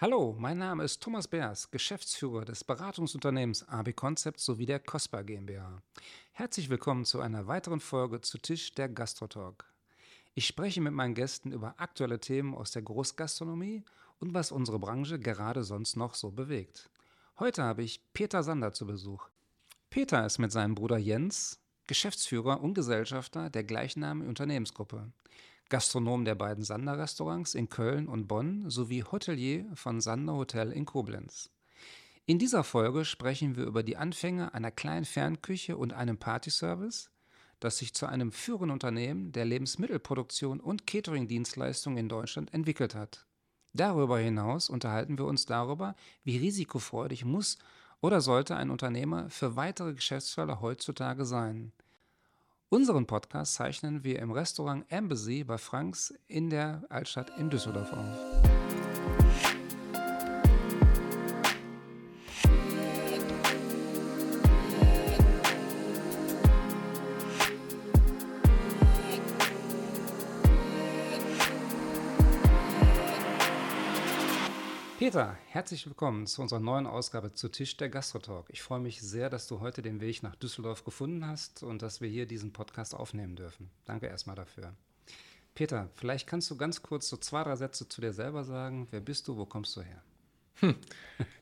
Hallo, mein Name ist Thomas Beers, Geschäftsführer des Beratungsunternehmens AB Concept sowie der COSPA GmbH. Herzlich willkommen zu einer weiteren Folge zu Tisch der Gastrotalk. Ich spreche mit meinen Gästen über aktuelle Themen aus der Großgastronomie und was unsere Branche gerade sonst noch so bewegt. Heute habe ich Peter Sander zu Besuch. Peter ist mit seinem Bruder Jens Geschäftsführer und Gesellschafter der gleichnamigen Unternehmensgruppe. Gastronom der beiden Sander-Restaurants in Köln und Bonn sowie Hotelier von Sander Hotel in Koblenz. In dieser Folge sprechen wir über die Anfänge einer kleinen Fernküche und einem Partyservice, das sich zu einem führenden Unternehmen der Lebensmittelproduktion und Catering-Dienstleistungen in Deutschland entwickelt hat. Darüber hinaus unterhalten wir uns darüber, wie risikofreudig muss oder sollte ein Unternehmer für weitere Geschäftsfelder heutzutage sein. Unseren Podcast zeichnen wir im Restaurant Embassy bei Franks in der Altstadt in Düsseldorf auf. Peter, herzlich willkommen zu unserer neuen Ausgabe zu Tisch der Gastrotalk. Ich freue mich sehr, dass du heute den Weg nach Düsseldorf gefunden hast und dass wir hier diesen Podcast aufnehmen dürfen. Danke erstmal dafür. Peter, vielleicht kannst du ganz kurz so zwei, drei Sätze zu dir selber sagen. Wer bist du, wo kommst du her? Hm.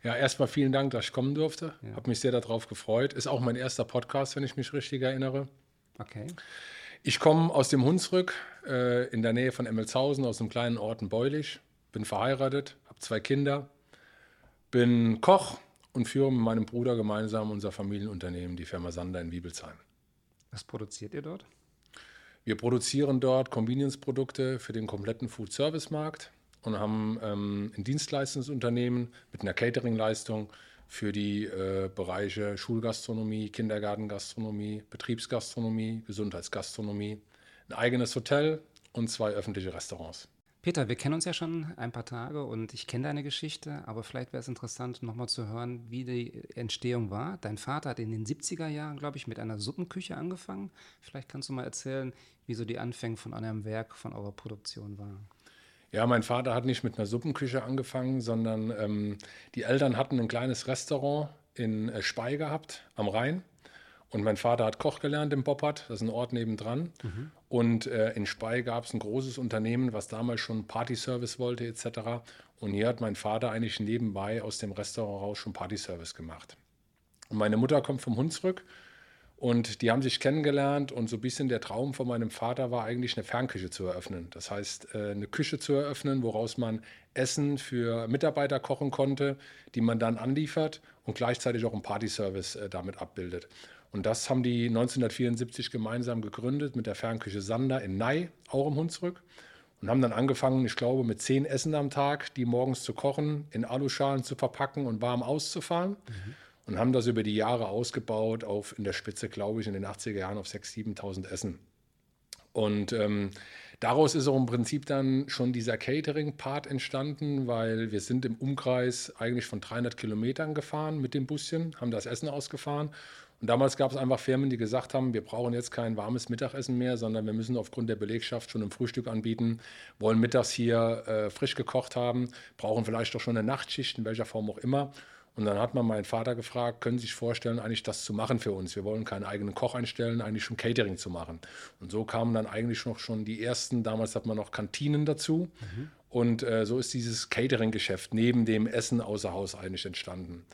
Ja, erstmal vielen Dank, dass ich kommen durfte. Ja. Habe mich sehr darauf gefreut. Ist auch mein erster Podcast, wenn ich mich richtig erinnere. Okay. Ich komme aus dem Hunsrück äh, in der Nähe von Emmelshausen, aus dem kleinen Ort in Beulich. Bin verheiratet, habe zwei Kinder, bin Koch und führe mit meinem Bruder gemeinsam unser Familienunternehmen, die Firma Sander in Wiebelsheim. Was produziert ihr dort? Wir produzieren dort Convenience-Produkte für den kompletten Food-Service-Markt und haben ähm, ein Dienstleistungsunternehmen mit einer Catering-Leistung für die äh, Bereiche Schulgastronomie, Kindergartengastronomie, Betriebsgastronomie, Gesundheitsgastronomie, ein eigenes Hotel und zwei öffentliche Restaurants. Peter, wir kennen uns ja schon ein paar Tage und ich kenne deine Geschichte, aber vielleicht wäre es interessant, nochmal zu hören, wie die Entstehung war. Dein Vater hat in den 70er Jahren, glaube ich, mit einer Suppenküche angefangen. Vielleicht kannst du mal erzählen, wie so die Anfänge von eurem Werk, von eurer Produktion waren. Ja, mein Vater hat nicht mit einer Suppenküche angefangen, sondern ähm, die Eltern hatten ein kleines Restaurant in äh, Spey gehabt, am Rhein. Und mein Vater hat Koch gelernt im Boppard, das ist ein Ort nebendran. Mhm. Und äh, in Spey gab es ein großes Unternehmen, was damals schon Partyservice wollte etc. Und hier hat mein Vater eigentlich nebenbei aus dem Restaurant raus schon Partyservice gemacht. Und meine Mutter kommt vom Hunsrück und die haben sich kennengelernt und so ein bisschen der Traum von meinem Vater war eigentlich eine Fernküche zu eröffnen. Das heißt, äh, eine Küche zu eröffnen, woraus man Essen für Mitarbeiter kochen konnte, die man dann anliefert und gleichzeitig auch einen Partyservice äh, damit abbildet. Und das haben die 1974 gemeinsam gegründet mit der Fernküche Sander in Ney, auch im Hunsrück. Und haben dann angefangen, ich glaube, mit zehn Essen am Tag, die morgens zu kochen, in Aluschalen zu verpacken und warm auszufahren. Mhm. Und haben das über die Jahre ausgebaut auf in der Spitze, glaube ich, in den 80er Jahren auf 6.000, 7.000 Essen. Und ähm, daraus ist auch im Prinzip dann schon dieser Catering-Part entstanden, weil wir sind im Umkreis eigentlich von 300 Kilometern gefahren mit dem Buschen, haben das Essen ausgefahren und damals gab es einfach Firmen, die gesagt haben, wir brauchen jetzt kein warmes Mittagessen mehr, sondern wir müssen aufgrund der Belegschaft schon ein Frühstück anbieten, wollen mittags hier äh, frisch gekocht haben, brauchen vielleicht doch schon eine Nachtschicht, in welcher Form auch immer. Und dann hat man meinen Vater gefragt, können Sie sich vorstellen, eigentlich das zu machen für uns? Wir wollen keinen eigenen Koch einstellen, eigentlich schon Catering zu machen. Und so kamen dann eigentlich noch schon die ersten, damals hat man noch Kantinen dazu. Mhm. Und äh, so ist dieses Catering-Geschäft neben dem Essen außer Haus eigentlich entstanden.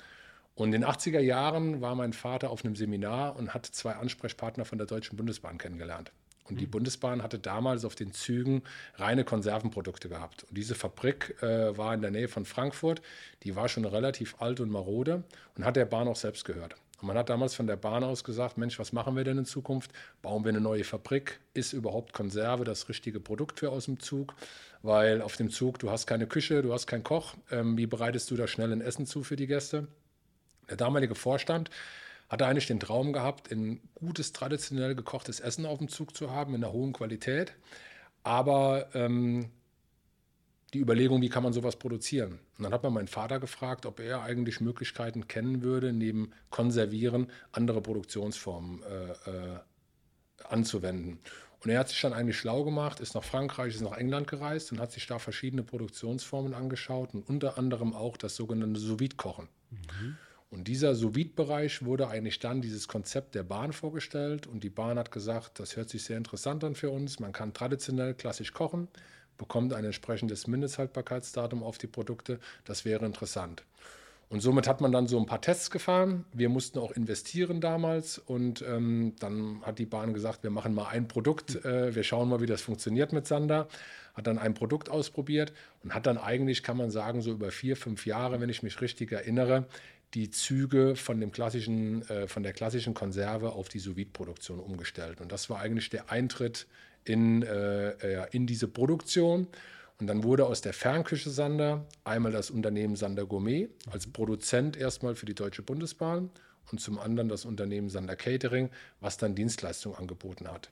Und in den 80er Jahren war mein Vater auf einem Seminar und hat zwei Ansprechpartner von der Deutschen Bundesbahn kennengelernt. Und die mhm. Bundesbahn hatte damals auf den Zügen reine Konservenprodukte gehabt. Und diese Fabrik äh, war in der Nähe von Frankfurt. Die war schon relativ alt und marode und hat der Bahn auch selbst gehört. Und man hat damals von der Bahn aus gesagt, Mensch, was machen wir denn in Zukunft? Bauen wir eine neue Fabrik? Ist überhaupt Konserve das richtige Produkt für aus dem Zug? Weil auf dem Zug, du hast keine Küche, du hast keinen Koch. Ähm, wie bereitest du da schnell ein Essen zu für die Gäste? Der damalige Vorstand hatte eigentlich den Traum gehabt, ein gutes, traditionell gekochtes Essen auf dem Zug zu haben, in einer hohen Qualität. Aber ähm, die Überlegung, wie kann man sowas produzieren? Und dann hat man meinen Vater gefragt, ob er eigentlich Möglichkeiten kennen würde, neben Konservieren andere Produktionsformen äh, äh, anzuwenden. Und er hat sich dann eigentlich schlau gemacht, ist nach Frankreich, ist nach England gereist und hat sich da verschiedene Produktionsformen angeschaut und unter anderem auch das sogenannte sous kochen mhm. Und dieser sous bereich wurde eigentlich dann dieses Konzept der Bahn vorgestellt und die Bahn hat gesagt, das hört sich sehr interessant an für uns. Man kann traditionell klassisch kochen, bekommt ein entsprechendes Mindesthaltbarkeitsdatum auf die Produkte. Das wäre interessant. Und somit hat man dann so ein paar Tests gefahren. Wir mussten auch investieren damals und ähm, dann hat die Bahn gesagt, wir machen mal ein Produkt, äh, wir schauen mal, wie das funktioniert mit Sander. Hat dann ein Produkt ausprobiert und hat dann eigentlich, kann man sagen, so über vier, fünf Jahre, wenn ich mich richtig erinnere, die Züge von, dem klassischen, äh, von der klassischen Konserve auf die sous produktion umgestellt. Und das war eigentlich der Eintritt in, äh, in diese Produktion. Und dann wurde aus der Fernküche Sander einmal das Unternehmen Sander Gourmet als Produzent erstmal für die Deutsche Bundesbahn und zum anderen das Unternehmen Sander Catering, was dann Dienstleistungen angeboten hat.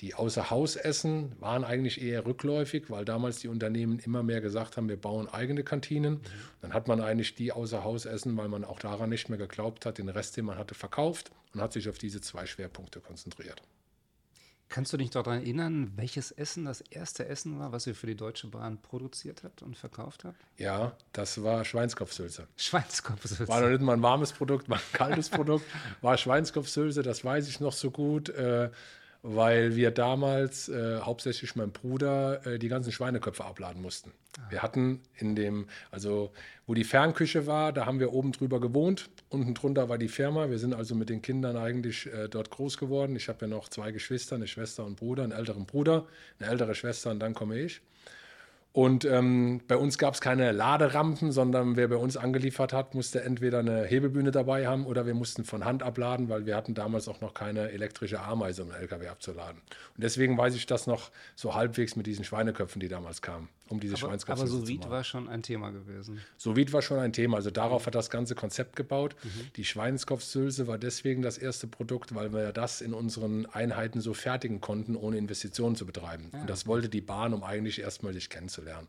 Die Außerhausessen waren eigentlich eher rückläufig, weil damals die Unternehmen immer mehr gesagt haben, wir bauen eigene Kantinen. Dann hat man eigentlich die Außerhausessen, weil man auch daran nicht mehr geglaubt hat, den Rest, den man hatte, verkauft und hat sich auf diese zwei Schwerpunkte konzentriert. Kannst du dich daran erinnern, welches Essen das erste Essen war, was ihr für die Deutsche Bahn produziert habt und verkauft habt? Ja, das war Schweinskopfsülze. Schweinskopfsülze. War noch nicht mal ein warmes Produkt, war ein kaltes Produkt. War Schweinskopfsülze, das weiß ich noch so gut. Äh, weil wir damals äh, hauptsächlich mein Bruder äh, die ganzen Schweineköpfe abladen mussten. Ah. Wir hatten in dem, also wo die Fernküche war, da haben wir oben drüber gewohnt. Unten drunter war die Firma. Wir sind also mit den Kindern eigentlich äh, dort groß geworden. Ich habe ja noch zwei Geschwister, eine Schwester und Bruder, einen älteren Bruder, eine ältere Schwester und dann komme ich. Und ähm, bei uns gab es keine Laderampen, sondern wer bei uns angeliefert hat, musste entweder eine Hebebühne dabei haben oder wir mussten von Hand abladen, weil wir hatten damals auch noch keine elektrische Ameise, um einen LKW abzuladen. Und deswegen weiß ich das noch so halbwegs mit diesen Schweineköpfen, die damals kamen um diese aber, Schweinskopfsülze Aber sous war schon ein Thema gewesen. Sous war schon ein Thema. Also darauf hat das ganze Konzept gebaut. Mhm. Die Schweinskopfsülze war deswegen das erste Produkt, weil wir das in unseren Einheiten so fertigen konnten, ohne Investitionen zu betreiben. Ja. Und das wollte die Bahn, um eigentlich erstmal dich kennenzulernen.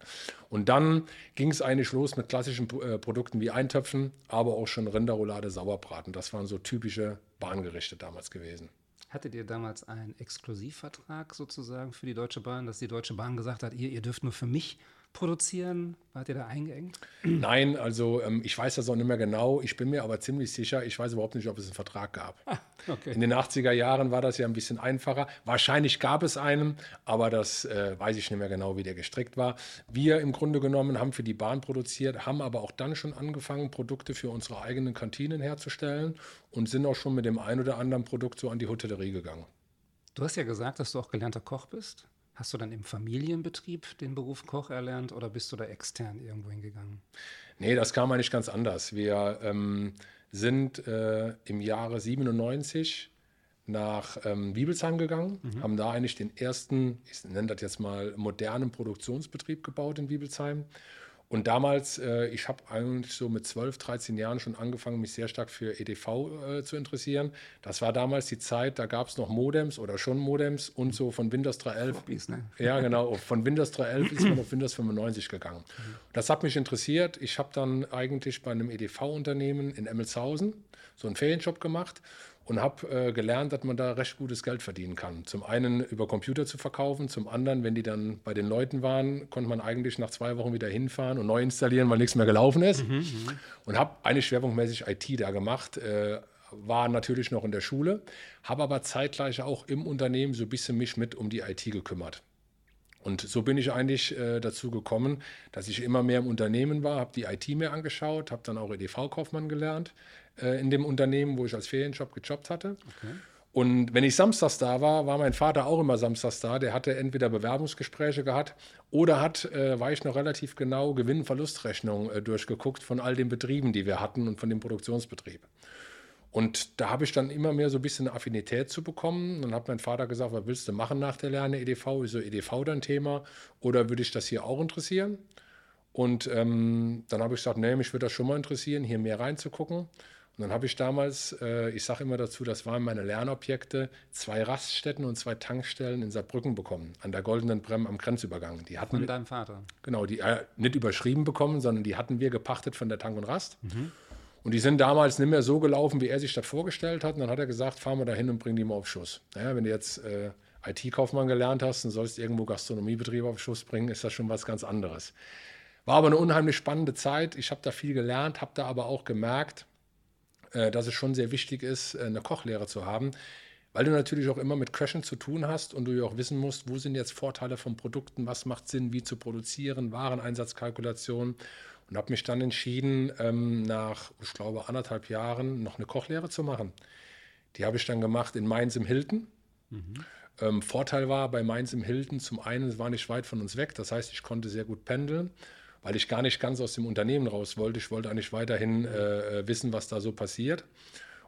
Und dann ging es eigentlich los mit klassischen äh, Produkten wie Eintöpfen, aber auch schon Rinderroulade, Sauerbraten. Das waren so typische Bahngerichte damals gewesen. Hattet ihr damals einen Exklusivvertrag sozusagen für die Deutsche Bahn, dass die Deutsche Bahn gesagt hat, ihr, ihr dürft nur für mich produzieren? Wart ihr da eingeengt? Nein, also ähm, ich weiß das auch nicht mehr genau. Ich bin mir aber ziemlich sicher, ich weiß überhaupt nicht, ob es einen Vertrag gab. Ah, okay. In den 80er Jahren war das ja ein bisschen einfacher. Wahrscheinlich gab es einen, aber das äh, weiß ich nicht mehr genau, wie der gestrickt war. Wir im Grunde genommen haben für die Bahn produziert, haben aber auch dann schon angefangen, Produkte für unsere eigenen Kantinen herzustellen und sind auch schon mit dem ein oder anderen Produkt so an die Hotellerie gegangen. Du hast ja gesagt, dass du auch gelernter Koch bist. Hast du dann im Familienbetrieb den Beruf Koch erlernt oder bist du da extern irgendwo hingegangen? Nee, das kam eigentlich ganz anders. Wir ähm, sind äh, im Jahre 97 nach ähm, Bibelsheim gegangen, mhm. haben da eigentlich den ersten, ich nenne das jetzt mal, modernen Produktionsbetrieb gebaut in Bibelsheim und damals, äh, ich habe eigentlich so mit 12, 13 Jahren schon angefangen, mich sehr stark für EDV äh, zu interessieren. Das war damals die Zeit, da gab es noch Modems oder schon Modems und so von Windows 3.11. Floppies, ne? Ja, genau. Von Windows 3.11 ist man auf Windows 95 gegangen. Das hat mich interessiert. Ich habe dann eigentlich bei einem EDV-Unternehmen in Emmelshausen so einen Ferienjob gemacht und habe äh, gelernt, dass man da recht gutes Geld verdienen kann. Zum einen über Computer zu verkaufen, zum anderen, wenn die dann bei den Leuten waren, konnte man eigentlich nach zwei Wochen wieder hinfahren und neu installieren, weil nichts mehr gelaufen ist. Mhm, mhm. und habe eigentlich schwerpunktmäßig IT da gemacht. Äh, war natürlich noch in der Schule, habe aber zeitgleich auch im Unternehmen so ein bisschen mich mit um die IT gekümmert. Und so bin ich eigentlich äh, dazu gekommen, dass ich immer mehr im Unternehmen war, habe die IT mir angeschaut, habe dann auch EDV-Kaufmann gelernt, äh, in dem Unternehmen, wo ich als Ferienjob gejobbt hatte. Okay. Und wenn ich samstags da war, war mein Vater auch immer samstags da. Der hatte entweder Bewerbungsgespräche gehabt oder hat, äh, war ich noch relativ genau, Gewinn-Verlustrechnung äh, durchgeguckt von all den Betrieben, die wir hatten und von dem Produktionsbetrieb. Und da habe ich dann immer mehr so ein bisschen eine Affinität zu bekommen. Dann hat mein Vater gesagt, was willst du machen nach der Lerne EDV? Ist so EDV dein Thema? Oder würde ich das hier auch interessieren? Und ähm, dann habe ich gesagt, nee, mich würde das schon mal interessieren, hier mehr reinzugucken. Und dann habe ich damals, äh, ich sage immer dazu, das waren meine Lernobjekte, zwei Raststätten und zwei Tankstellen in Saarbrücken bekommen, an der Goldenen Brem am Grenzübergang. Die hatten von deinem Vater? Genau, die äh, nicht überschrieben bekommen, sondern die hatten wir gepachtet von der Tank und Rast. Mhm. Und die sind damals nicht mehr so gelaufen, wie er sich das vorgestellt hat. Und dann hat er gesagt, fahren wir da hin und bringen die mal auf Schuss. Naja, wenn du jetzt äh, IT-Kaufmann gelernt hast und sollst irgendwo Gastronomiebetriebe auf Schuss bringen, ist das schon was ganz anderes. War aber eine unheimlich spannende Zeit. Ich habe da viel gelernt, habe da aber auch gemerkt, äh, dass es schon sehr wichtig ist, äh, eine Kochlehre zu haben, weil du natürlich auch immer mit Crashen zu tun hast und du ja auch wissen musst, wo sind jetzt Vorteile von Produkten, was macht Sinn, wie zu produzieren, Wareneinsatzkalkulation und habe mich dann entschieden, ähm, nach, ich glaube, anderthalb Jahren noch eine Kochlehre zu machen. Die habe ich dann gemacht in Mainz im Hilton. Mhm. Ähm, Vorteil war bei Mainz im Hilton, zum einen, es war nicht weit von uns weg, das heißt, ich konnte sehr gut pendeln, weil ich gar nicht ganz aus dem Unternehmen raus wollte. Ich wollte eigentlich weiterhin äh, äh wissen, was da so passiert.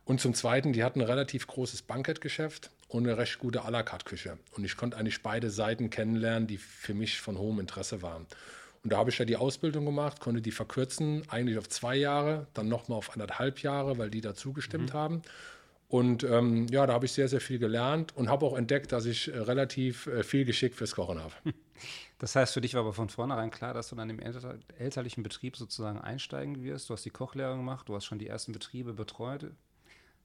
Und zum Zweiten, die hatten ein relativ großes Bankettgeschäft und eine recht gute à la carte Küche. Und ich konnte eigentlich beide Seiten kennenlernen, die für mich von hohem Interesse waren. Und da habe ich ja die Ausbildung gemacht, konnte die verkürzen, eigentlich auf zwei Jahre, dann nochmal auf anderthalb Jahre, weil die da zugestimmt mhm. haben. Und ähm, ja, da habe ich sehr, sehr viel gelernt und habe auch entdeckt, dass ich äh, relativ äh, viel Geschick fürs Kochen habe. Das heißt, für dich war aber von vornherein klar, dass du dann im elter elterlichen Betrieb sozusagen einsteigen wirst. Du hast die Kochlehre gemacht, du hast schon die ersten Betriebe betreut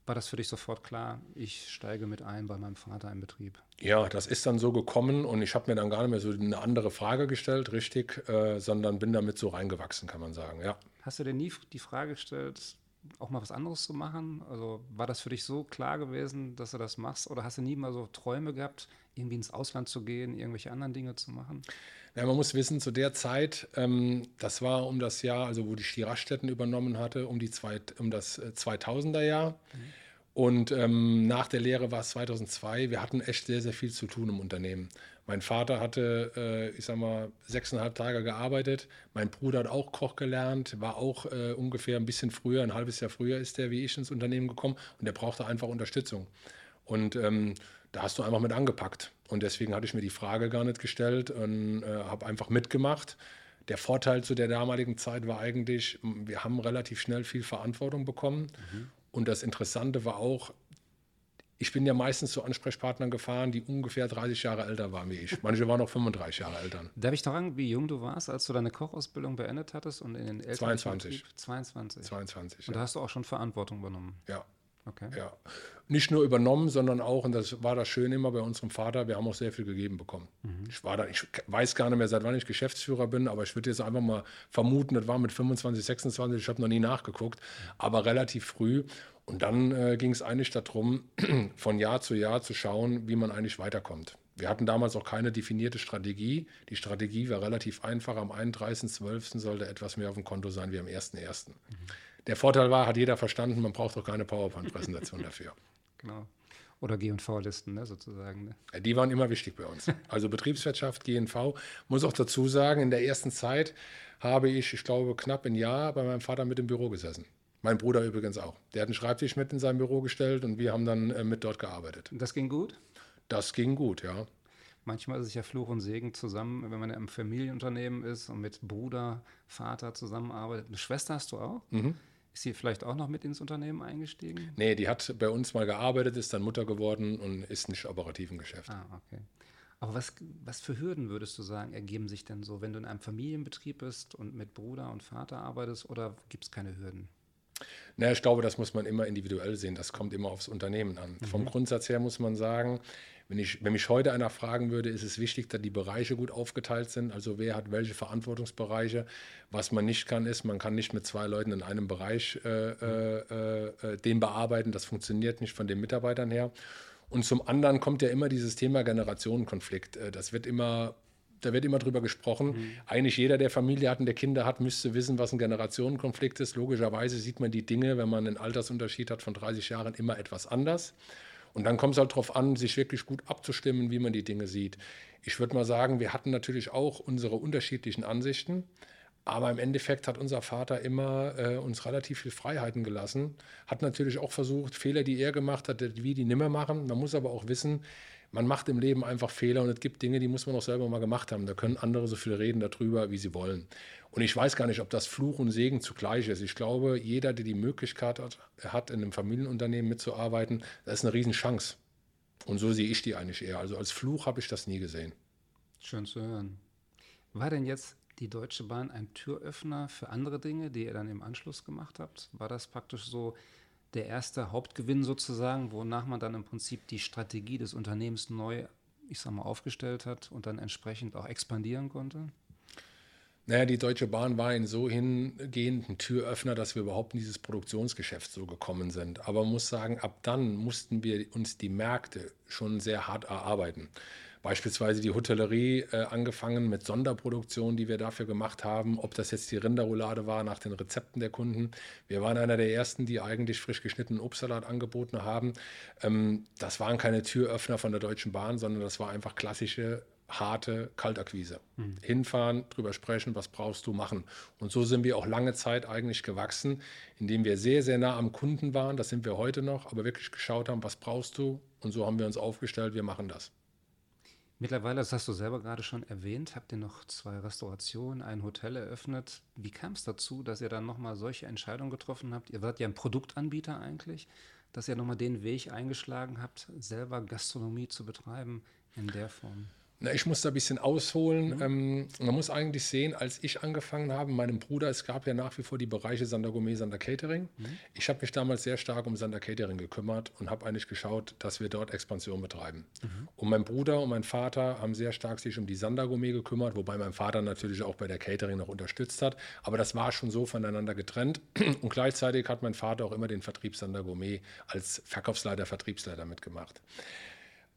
war das für dich sofort klar, ich steige mit ein bei meinem Vater im Betrieb? Ja, das ist dann so gekommen und ich habe mir dann gar nicht mehr so eine andere Frage gestellt, richtig, äh, sondern bin damit so reingewachsen, kann man sagen, ja. Hast du dir nie die Frage gestellt, auch mal was anderes zu machen? Also war das für dich so klar gewesen, dass du das machst? Oder hast du nie mal so Träume gehabt, irgendwie ins Ausland zu gehen, irgendwelche anderen Dinge zu machen? Ja, man muss wissen, zu der Zeit, ähm, das war um das Jahr, also wo die Stieraststätten übernommen hatte, um, die zwei, um das 2000er Jahr. Mhm. Und ähm, nach der Lehre war es 2002. Wir hatten echt sehr, sehr viel zu tun im Unternehmen. Mein Vater hatte, äh, ich sag mal, sechseinhalb Tage gearbeitet. Mein Bruder hat auch Koch gelernt, war auch äh, ungefähr ein bisschen früher, ein halbes Jahr früher ist der wie ich ins Unternehmen gekommen und der brauchte einfach Unterstützung. Und ähm, da hast du einfach mit angepackt. Und deswegen hatte ich mir die Frage gar nicht gestellt und äh, habe einfach mitgemacht. Der Vorteil zu der damaligen Zeit war eigentlich, wir haben relativ schnell viel Verantwortung bekommen. Mhm. Und das Interessante war auch, ich bin ja meistens zu Ansprechpartnern gefahren, die ungefähr 30 Jahre älter waren wie ich. Manche waren noch 35 Jahre älter. Darf ich fragen, wie jung du warst, als du deine Kochausbildung beendet hattest und in den Eltern 22. 22. 22. Und da hast du auch schon Verantwortung übernommen. Ja. Okay. Ja. Nicht nur übernommen, sondern auch, und das war das Schöne immer bei unserem Vater, wir haben auch sehr viel gegeben bekommen. Mhm. Ich, war da, ich weiß gar nicht mehr, seit wann ich Geschäftsführer bin, aber ich würde jetzt einfach mal vermuten, das war mit 25, 26, ich habe noch nie nachgeguckt, aber relativ früh. Und dann äh, ging es eigentlich darum, von Jahr zu Jahr zu schauen, wie man eigentlich weiterkommt. Wir hatten damals auch keine definierte Strategie. Die Strategie war relativ einfach. Am 31.12. sollte etwas mehr auf dem Konto sein wie am 1.1. Mhm. Der Vorteil war, hat jeder verstanden, man braucht doch keine PowerPoint-Präsentation dafür. Genau. Oder GV-Listen ne, sozusagen. Ne? Die waren immer wichtig bei uns. Also Betriebswirtschaft, GNV. Muss auch dazu sagen, in der ersten Zeit habe ich, ich glaube, knapp ein Jahr bei meinem Vater mit im Büro gesessen. Mein Bruder übrigens auch. Der hat einen Schreibtisch mit in sein Büro gestellt und wir haben dann äh, mit dort gearbeitet. Und das ging gut? Das ging gut, ja. Manchmal ist es ja Fluch und Segen zusammen, wenn man im Familienunternehmen ist und mit Bruder, Vater zusammenarbeitet. Eine Schwester hast du auch? Mhm. Ist sie vielleicht auch noch mit ins Unternehmen eingestiegen? Nee, die hat bei uns mal gearbeitet, ist dann Mutter geworden und ist nicht operativ im Geschäft. Ah, okay. Aber was, was für Hürden würdest du sagen, ergeben sich denn so, wenn du in einem Familienbetrieb bist und mit Bruder und Vater arbeitest oder gibt es keine Hürden? Na, ich glaube, das muss man immer individuell sehen. Das kommt immer aufs Unternehmen an. Mhm. Vom Grundsatz her muss man sagen, wenn, ich, wenn mich heute einer fragen würde, ist es wichtig, dass die Bereiche gut aufgeteilt sind. Also wer hat welche Verantwortungsbereiche. Was man nicht kann, ist, man kann nicht mit zwei Leuten in einem Bereich äh, äh, äh, den bearbeiten. Das funktioniert nicht von den Mitarbeitern her. Und zum anderen kommt ja immer dieses Thema Generationenkonflikt. Äh, das wird immer da wird immer drüber gesprochen. Mhm. Eigentlich jeder, der Familie hat und der Kinder hat, müsste wissen, was ein Generationenkonflikt ist. Logischerweise sieht man die Dinge, wenn man einen Altersunterschied hat von 30 Jahren, immer etwas anders. Und dann kommt es halt darauf an, sich wirklich gut abzustimmen, wie man die Dinge sieht. Ich würde mal sagen, wir hatten natürlich auch unsere unterschiedlichen Ansichten. Aber im Endeffekt hat unser Vater immer äh, uns relativ viel Freiheiten gelassen. Hat natürlich auch versucht, Fehler, die er gemacht hat, wie die nimmer machen. Man muss aber auch wissen, man macht im Leben einfach Fehler und es gibt Dinge, die muss man auch selber mal gemacht haben. Da können andere so viel reden darüber, wie sie wollen. Und ich weiß gar nicht, ob das Fluch und Segen zugleich ist. Ich glaube, jeder, der die Möglichkeit hat, hat in einem Familienunternehmen mitzuarbeiten, das ist eine Riesenchance. Und so sehe ich die eigentlich eher. Also als Fluch habe ich das nie gesehen. Schön zu hören. War denn jetzt die Deutsche Bahn ein Türöffner für andere Dinge, die ihr dann im Anschluss gemacht habt? War das praktisch so der erste Hauptgewinn sozusagen, wonach man dann im Prinzip die Strategie des Unternehmens neu ich sag mal, aufgestellt hat und dann entsprechend auch expandieren konnte? Naja, die Deutsche Bahn war insogehend ein Türöffner, dass wir überhaupt in dieses Produktionsgeschäft so gekommen sind. Aber man muss sagen, ab dann mussten wir uns die Märkte schon sehr hart erarbeiten. Beispielsweise die Hotellerie äh, angefangen mit Sonderproduktionen, die wir dafür gemacht haben, ob das jetzt die Rinderroulade war nach den Rezepten der Kunden. Wir waren einer der ersten, die eigentlich frisch geschnittenen Obstsalat angeboten haben. Ähm, das waren keine Türöffner von der Deutschen Bahn, sondern das war einfach klassische harte Kaltakquise. Mhm. Hinfahren, drüber sprechen, was brauchst du machen. Und so sind wir auch lange Zeit eigentlich gewachsen, indem wir sehr, sehr nah am Kunden waren. Das sind wir heute noch, aber wirklich geschaut haben, was brauchst du. Und so haben wir uns aufgestellt, wir machen das. Mittlerweile, das hast du selber gerade schon erwähnt, habt ihr noch zwei Restaurationen, ein Hotel eröffnet. Wie kam es dazu, dass ihr dann nochmal solche Entscheidungen getroffen habt? Ihr wart ja ein Produktanbieter eigentlich, dass ihr nochmal den Weg eingeschlagen habt, selber Gastronomie zu betreiben in der Form. Na, ich muss da ein bisschen ausholen. Mhm. Ähm, man muss eigentlich sehen, als ich angefangen habe, meinem Bruder, es gab ja nach wie vor die Bereiche Sander Gourmet, Sander Catering. Mhm. Ich habe mich damals sehr stark um Sander Catering gekümmert und habe eigentlich geschaut, dass wir dort Expansion betreiben. Mhm. Und mein Bruder und mein Vater haben sehr stark sich um die Sander Gourmet gekümmert, wobei mein Vater natürlich auch bei der Catering noch unterstützt hat. Aber das war schon so voneinander getrennt. Und gleichzeitig hat mein Vater auch immer den Vertrieb Sander Gourmet als Verkaufsleiter, Vertriebsleiter mitgemacht.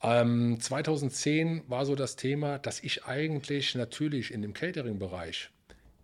Ähm, 2010 war so das Thema, dass ich eigentlich natürlich in dem Catering-Bereich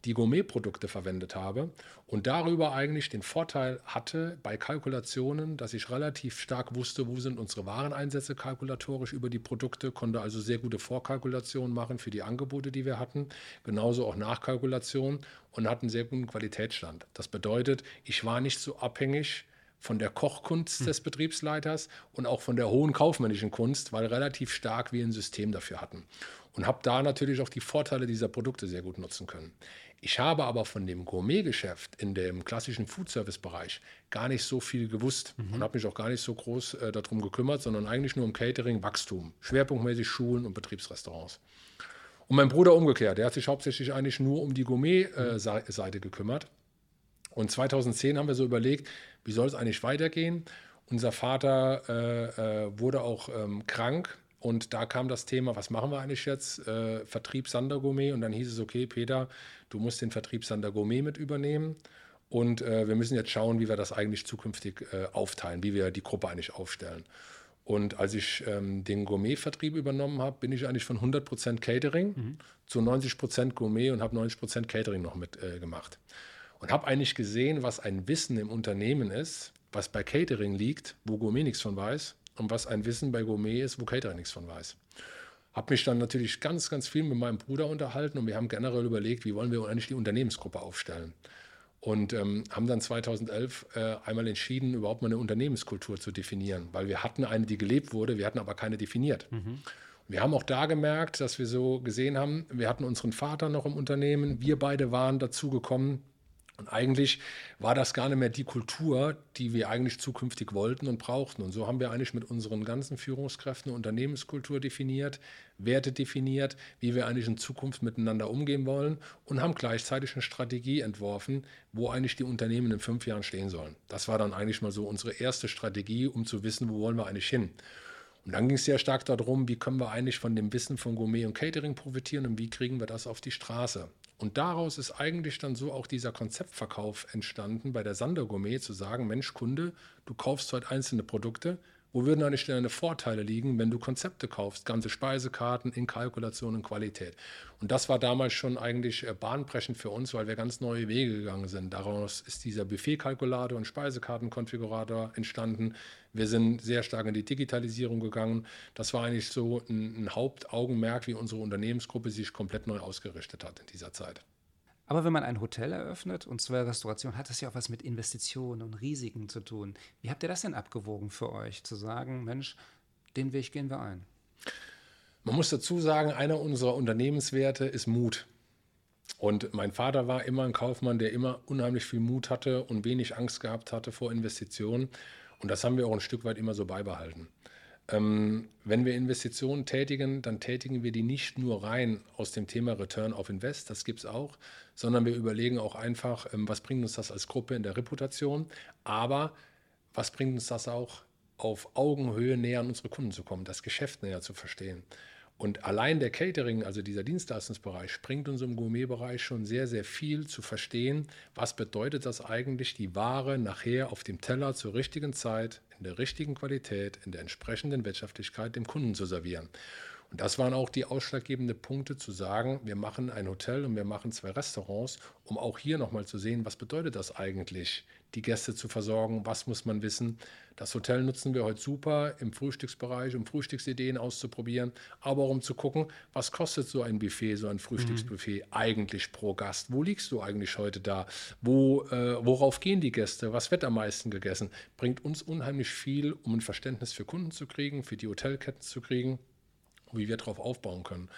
die Gourmet-Produkte verwendet habe und darüber eigentlich den Vorteil hatte bei Kalkulationen, dass ich relativ stark wusste, wo sind unsere Wareneinsätze kalkulatorisch über die Produkte, konnte also sehr gute Vorkalkulationen machen für die Angebote, die wir hatten, genauso auch Nachkalkulationen und hatten sehr guten Qualitätsstand. Das bedeutet, ich war nicht so abhängig von der Kochkunst hm. des Betriebsleiters und auch von der hohen kaufmännischen Kunst, weil relativ stark wir ein System dafür hatten. Und habe da natürlich auch die Vorteile dieser Produkte sehr gut nutzen können. Ich habe aber von dem Gourmetgeschäft in dem klassischen Foodservice-Bereich gar nicht so viel gewusst mhm. und habe mich auch gar nicht so groß äh, darum gekümmert, sondern eigentlich nur um Catering, Wachstum, schwerpunktmäßig Schulen und Betriebsrestaurants. Und mein Bruder umgekehrt, der hat sich hauptsächlich eigentlich nur um die Gourmet-Seite äh, gekümmert. Und 2010 haben wir so überlegt, wie soll es eigentlich weitergehen? Unser Vater äh, äh, wurde auch ähm, krank und da kam das Thema, was machen wir eigentlich jetzt? Äh, Vertrieb Sander Gourmet und dann hieß es, okay, Peter, du musst den Vertrieb Sander Gourmet mit übernehmen und äh, wir müssen jetzt schauen, wie wir das eigentlich zukünftig äh, aufteilen, wie wir die Gruppe eigentlich aufstellen. Und als ich ähm, den Gourmet-Vertrieb übernommen habe, bin ich eigentlich von 100% Catering mhm. zu 90% Gourmet und habe 90% Catering noch mitgemacht. Äh, und habe eigentlich gesehen, was ein Wissen im Unternehmen ist, was bei Catering liegt, wo Gourmet nichts von weiß, und was ein Wissen bei Gourmet ist, wo Catering nichts von weiß. Habe mich dann natürlich ganz, ganz viel mit meinem Bruder unterhalten und wir haben generell überlegt, wie wollen wir eigentlich die Unternehmensgruppe aufstellen. Und ähm, haben dann 2011 äh, einmal entschieden, überhaupt mal eine Unternehmenskultur zu definieren, weil wir hatten eine, die gelebt wurde, wir hatten aber keine definiert. Mhm. Wir haben auch da gemerkt, dass wir so gesehen haben, wir hatten unseren Vater noch im Unternehmen, wir beide waren dazu gekommen, und eigentlich war das gar nicht mehr die Kultur, die wir eigentlich zukünftig wollten und brauchten. Und so haben wir eigentlich mit unseren ganzen Führungskräften Unternehmenskultur definiert, Werte definiert, wie wir eigentlich in Zukunft miteinander umgehen wollen und haben gleichzeitig eine Strategie entworfen, wo eigentlich die Unternehmen in fünf Jahren stehen sollen. Das war dann eigentlich mal so unsere erste Strategie, um zu wissen, wo wollen wir eigentlich hin. Und dann ging es sehr stark darum, wie können wir eigentlich von dem Wissen von Gourmet und Catering profitieren und wie kriegen wir das auf die Straße. Und daraus ist eigentlich dann so auch dieser Konzeptverkauf entstanden bei der Sander Gourmet, zu sagen, Mensch, Kunde, du kaufst heute einzelne Produkte, wo würden eigentlich deine Vorteile liegen, wenn du Konzepte kaufst, ganze Speisekarten in Kalkulation und Qualität? Und das war damals schon eigentlich äh, bahnbrechend für uns, weil wir ganz neue Wege gegangen sind. Daraus ist dieser Buffet-Kalkulator und Speisekartenkonfigurator entstanden. Wir sind sehr stark in die Digitalisierung gegangen. Das war eigentlich so ein, ein Hauptaugenmerk, wie unsere Unternehmensgruppe sich komplett neu ausgerichtet hat in dieser Zeit. Aber wenn man ein Hotel eröffnet und zwar Restauration, hat das ja auch was mit Investitionen und Risiken zu tun. Wie habt ihr das denn abgewogen für euch, zu sagen, Mensch, den Weg gehen wir ein? Man muss dazu sagen, einer unserer Unternehmenswerte ist Mut. Und mein Vater war immer ein Kaufmann, der immer unheimlich viel Mut hatte und wenig Angst gehabt hatte vor Investitionen. Und das haben wir auch ein Stück weit immer so beibehalten. Ähm, wenn wir Investitionen tätigen, dann tätigen wir die nicht nur rein aus dem Thema Return of Invest, das gibt es auch, sondern wir überlegen auch einfach, ähm, was bringt uns das als Gruppe in der Reputation, aber was bringt uns das auch auf Augenhöhe näher an unsere Kunden zu kommen, das Geschäft näher zu verstehen. Und allein der Catering, also dieser Dienstleistungsbereich, bringt uns im Gourmetbereich schon sehr, sehr viel zu verstehen, was bedeutet das eigentlich, die Ware nachher auf dem Teller zur richtigen Zeit, in der richtigen Qualität, in der entsprechenden Wirtschaftlichkeit dem Kunden zu servieren. Und das waren auch die ausschlaggebenden Punkte zu sagen, wir machen ein Hotel und wir machen zwei Restaurants, um auch hier nochmal zu sehen, was bedeutet das eigentlich, die Gäste zu versorgen, was muss man wissen. Das Hotel nutzen wir heute super im Frühstücksbereich, um Frühstücksideen auszuprobieren, aber auch um zu gucken, was kostet so ein Buffet, so ein Frühstücksbuffet mhm. eigentlich pro Gast? Wo liegst du eigentlich heute da? Wo, äh, worauf gehen die Gäste? Was wird am meisten gegessen? Bringt uns unheimlich viel, um ein Verständnis für Kunden zu kriegen, für die Hotelketten zu kriegen wie wir darauf aufbauen können.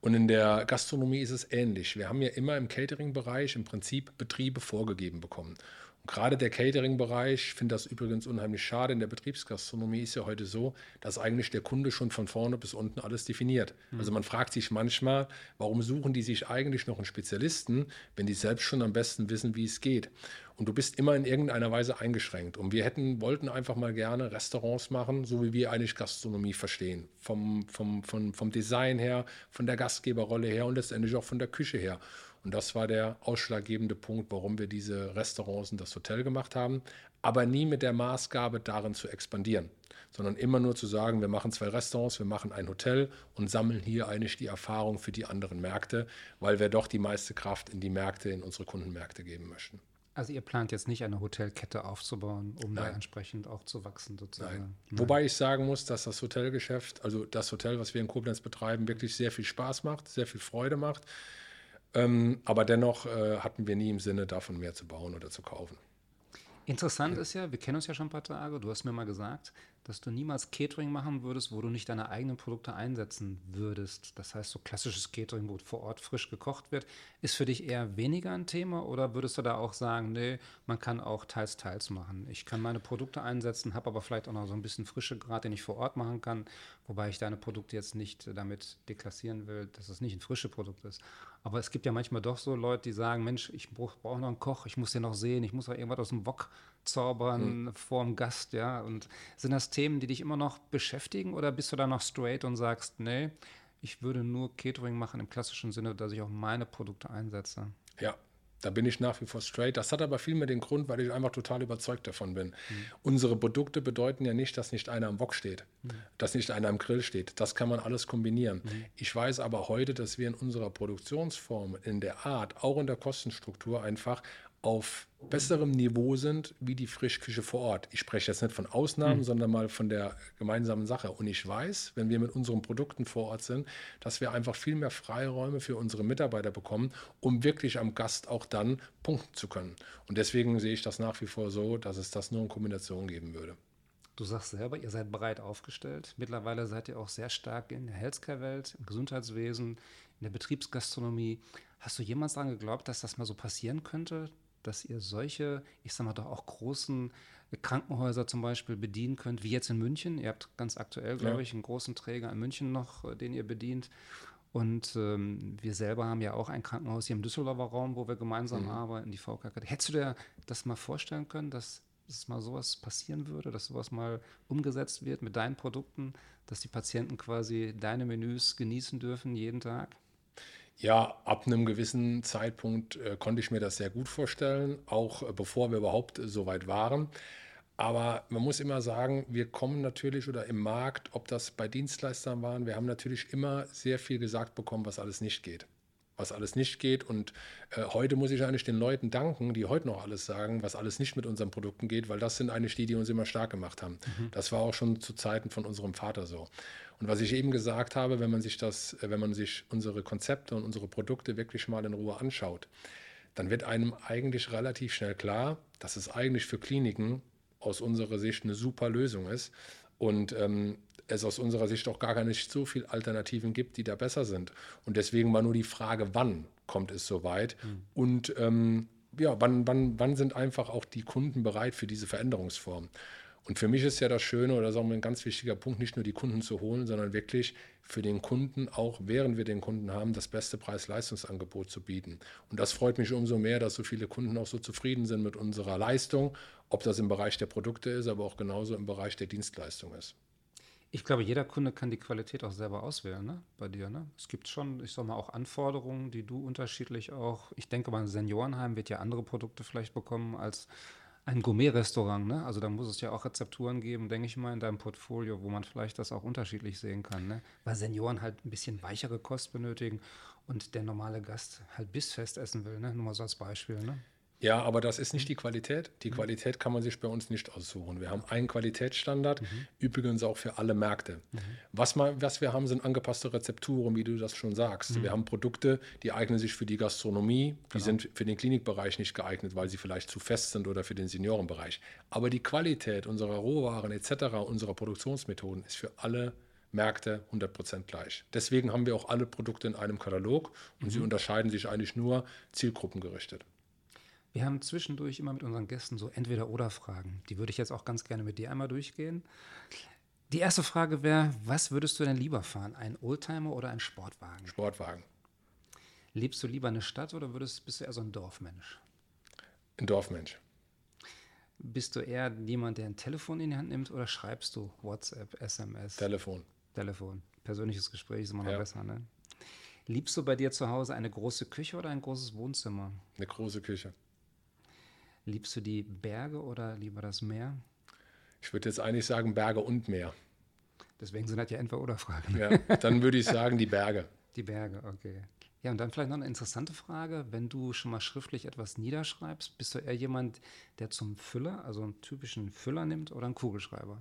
Und in der Gastronomie ist es ähnlich. Wir haben ja immer im Catering-Bereich im Prinzip Betriebe vorgegeben bekommen. Und gerade der Catering-Bereich, ich finde das übrigens unheimlich schade, in der Betriebsgastronomie ist ja heute so, dass eigentlich der Kunde schon von vorne bis unten alles definiert. Mhm. Also man fragt sich manchmal, warum suchen die sich eigentlich noch einen Spezialisten, wenn die selbst schon am besten wissen, wie es geht. Und du bist immer in irgendeiner Weise eingeschränkt. Und wir hätten, wollten einfach mal gerne Restaurants machen, so wie wir eigentlich Gastronomie verstehen. Vom, vom, vom, vom Design her, von der Gastgeberrolle her und letztendlich auch von der Küche her. Und das war der ausschlaggebende Punkt, warum wir diese Restaurants und das Hotel gemacht haben. Aber nie mit der Maßgabe, darin zu expandieren, sondern immer nur zu sagen, wir machen zwei Restaurants, wir machen ein Hotel und sammeln hier eigentlich die Erfahrung für die anderen Märkte, weil wir doch die meiste Kraft in die Märkte, in unsere Kundenmärkte geben möchten. Also ihr plant jetzt nicht eine Hotelkette aufzubauen, um Nein. da entsprechend auch zu wachsen sozusagen. Nein. Nein. Wobei ich sagen muss, dass das Hotelgeschäft, also das Hotel, was wir in Koblenz betreiben, wirklich sehr viel Spaß macht, sehr viel Freude macht. Ähm, aber dennoch äh, hatten wir nie im Sinne, davon mehr zu bauen oder zu kaufen. Interessant ist ja, wir kennen uns ja schon ein paar Tage, du hast mir mal gesagt, dass du niemals Catering machen würdest, wo du nicht deine eigenen Produkte einsetzen würdest. Das heißt, so klassisches Catering, wo vor Ort frisch gekocht wird, ist für dich eher weniger ein Thema oder würdest du da auch sagen, nee, man kann auch teils, teils machen. Ich kann meine Produkte einsetzen, habe aber vielleicht auch noch so ein bisschen frische Grad, den ich vor Ort machen kann, wobei ich deine Produkte jetzt nicht damit deklassieren will, dass es nicht ein frisches Produkt ist. Aber es gibt ja manchmal doch so Leute, die sagen, Mensch, ich brauche brauch noch einen Koch, ich muss den noch sehen, ich muss noch irgendwas aus dem Wok zaubern mhm. vor dem Gast, ja. Und sind das Themen, die dich immer noch beschäftigen oder bist du da noch straight und sagst, nee, ich würde nur Catering machen im klassischen Sinne, dass ich auch meine Produkte einsetze? Ja, da bin ich nach wie vor straight. Das hat aber vielmehr den Grund, weil ich einfach total überzeugt davon bin. Mhm. Unsere Produkte bedeuten ja nicht, dass nicht einer am Wok steht, mhm. dass nicht einer am Grill steht. Das kann man alles kombinieren. Mhm. Ich weiß aber heute, dass wir in unserer Produktionsform, in der Art, auch in der Kostenstruktur einfach auf besserem Niveau sind wie die Frischküche vor Ort. Ich spreche jetzt nicht von Ausnahmen, mhm. sondern mal von der gemeinsamen Sache. Und ich weiß, wenn wir mit unseren Produkten vor Ort sind, dass wir einfach viel mehr Freiräume für unsere Mitarbeiter bekommen, um wirklich am Gast auch dann punkten zu können. Und deswegen sehe ich das nach wie vor so, dass es das nur in Kombination geben würde. Du sagst selber, ihr seid breit aufgestellt. Mittlerweile seid ihr auch sehr stark in der Healthcare-Welt, im Gesundheitswesen, in der Betriebsgastronomie. Hast du jemals daran geglaubt, dass das mal so passieren könnte, dass ihr solche, ich sag mal doch auch großen Krankenhäuser zum Beispiel bedienen könnt, wie jetzt in München. Ihr habt ganz aktuell, glaube ja. ich, einen großen Träger in München noch, äh, den ihr bedient. Und ähm, wir selber haben ja auch ein Krankenhaus hier im Düsseldorfer Raum, wo wir gemeinsam mhm. arbeiten, die VKK. Hättest du dir das mal vorstellen können, dass, dass mal sowas passieren würde, dass sowas mal umgesetzt wird mit deinen Produkten, dass die Patienten quasi deine Menüs genießen dürfen jeden Tag? Ja, ab einem gewissen Zeitpunkt äh, konnte ich mir das sehr gut vorstellen, auch äh, bevor wir überhaupt äh, so weit waren. Aber man muss immer sagen, wir kommen natürlich oder im Markt, ob das bei Dienstleistern waren, wir haben natürlich immer sehr viel gesagt bekommen, was alles nicht geht was alles nicht geht. Und äh, heute muss ich eigentlich den Leuten danken, die heute noch alles sagen, was alles nicht mit unseren Produkten geht, weil das sind eigentlich die, die uns immer stark gemacht haben. Mhm. Das war auch schon zu Zeiten von unserem Vater so. Und was ich eben gesagt habe, wenn man sich das, äh, wenn man sich unsere Konzepte und unsere Produkte wirklich mal in Ruhe anschaut, dann wird einem eigentlich relativ schnell klar, dass es eigentlich für Kliniken aus unserer Sicht eine super Lösung ist. Und ähm, es aus unserer Sicht auch gar nicht so viele Alternativen gibt, die da besser sind. Und deswegen war nur die Frage, wann kommt es soweit mhm. und ähm, ja, wann, wann, wann sind einfach auch die Kunden bereit für diese Veränderungsform. Und für mich ist ja das Schöne oder sagen wir ein ganz wichtiger Punkt, nicht nur die Kunden zu holen, sondern wirklich für den Kunden, auch während wir den Kunden haben, das beste Preis-Leistungsangebot zu bieten. Und das freut mich umso mehr, dass so viele Kunden auch so zufrieden sind mit unserer Leistung, ob das im Bereich der Produkte ist, aber auch genauso im Bereich der Dienstleistung ist. Ich glaube, jeder Kunde kann die Qualität auch selber auswählen, ne? Bei dir, ne? Es gibt schon, ich sag mal, auch Anforderungen, die du unterschiedlich auch. Ich denke mal, ein Seniorenheim wird ja andere Produkte vielleicht bekommen als ein Gourmet-Restaurant, ne? Also da muss es ja auch Rezepturen geben, denke ich mal, in deinem Portfolio, wo man vielleicht das auch unterschiedlich sehen kann, ne? Weil Senioren halt ein bisschen weichere Kost benötigen und der normale Gast halt bissfest essen will, ne? Nur mal so als Beispiel, ne? Ja, aber das ist nicht die Qualität. Die Qualität kann man sich bei uns nicht aussuchen. Wir haben einen Qualitätsstandard, mhm. übrigens auch für alle Märkte. Mhm. Was, man, was wir haben, sind angepasste Rezepturen, wie du das schon sagst. Mhm. Wir haben Produkte, die eignen sich für die Gastronomie, die genau. sind für den Klinikbereich nicht geeignet, weil sie vielleicht zu fest sind oder für den Seniorenbereich. Aber die Qualität unserer Rohwaren etc., unserer Produktionsmethoden ist für alle Märkte 100% gleich. Deswegen haben wir auch alle Produkte in einem Katalog und sie mhm. unterscheiden sich eigentlich nur zielgruppengerichtet. Wir haben zwischendurch immer mit unseren Gästen so Entweder-Oder-Fragen. Die würde ich jetzt auch ganz gerne mit dir einmal durchgehen. Die erste Frage wäre, was würdest du denn lieber fahren? Ein Oldtimer oder ein Sportwagen? Sportwagen. Lebst du lieber eine Stadt oder würdest, bist du eher so ein Dorfmensch? Ein Dorfmensch. Bist du eher jemand, der ein Telefon in die Hand nimmt oder schreibst du WhatsApp, SMS? Telefon. Telefon. Persönliches Gespräch ist immer noch ja. besser, ne? Liebst du bei dir zu Hause eine große Küche oder ein großes Wohnzimmer? Eine große Küche. Liebst du die Berge oder lieber das Meer? Ich würde jetzt eigentlich sagen Berge und Meer. Deswegen sind das ja entweder oder Fragen. Ja, dann würde ich sagen die Berge. Die Berge, okay. Ja, und dann vielleicht noch eine interessante Frage. Wenn du schon mal schriftlich etwas niederschreibst, bist du eher jemand, der zum Füller, also einen typischen Füller nimmt oder einen Kugelschreiber?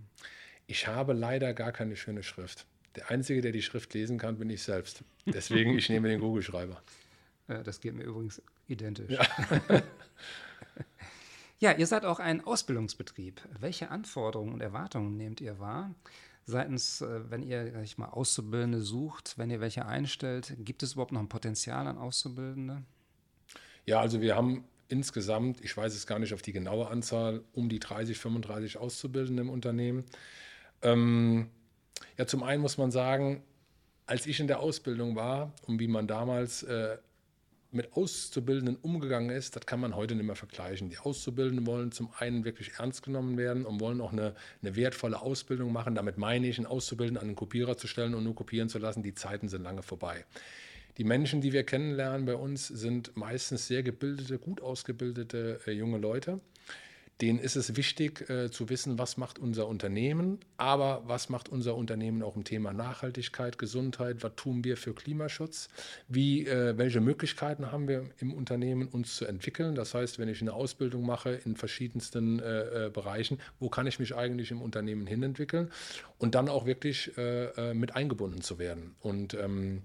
Ich habe leider gar keine schöne Schrift. Der Einzige, der die Schrift lesen kann, bin ich selbst. Deswegen, ich nehme den Kugelschreiber. Das geht mir übrigens identisch. Ja. Ja, ihr seid auch ein Ausbildungsbetrieb. Welche Anforderungen und Erwartungen nehmt ihr wahr? Seitens, äh, wenn ihr ich mal, Auszubildende sucht, wenn ihr welche einstellt, gibt es überhaupt noch ein Potenzial an Auszubildende? Ja, also wir haben insgesamt, ich weiß es gar nicht auf die genaue Anzahl, um die 30, 35 Auszubildende im Unternehmen. Ähm, ja, zum einen muss man sagen, als ich in der Ausbildung war und wie man damals äh, mit Auszubildenden umgegangen ist, das kann man heute nicht mehr vergleichen. Die Auszubildenden wollen zum einen wirklich ernst genommen werden und wollen auch eine, eine wertvolle Ausbildung machen. Damit meine ich, einen Auszubildenden an den Kopierer zu stellen und nur kopieren zu lassen. Die Zeiten sind lange vorbei. Die Menschen, die wir kennenlernen bei uns, sind meistens sehr gebildete, gut ausgebildete äh, junge Leute denen ist es wichtig äh, zu wissen, was macht unser Unternehmen, aber was macht unser Unternehmen auch im Thema Nachhaltigkeit, Gesundheit, was tun wir für Klimaschutz, wie, äh, welche Möglichkeiten haben wir im Unternehmen, uns zu entwickeln. Das heißt, wenn ich eine Ausbildung mache in verschiedensten äh, äh Bereichen, wo kann ich mich eigentlich im Unternehmen hinentwickeln und dann auch wirklich äh, äh, mit eingebunden zu werden. Und ähm,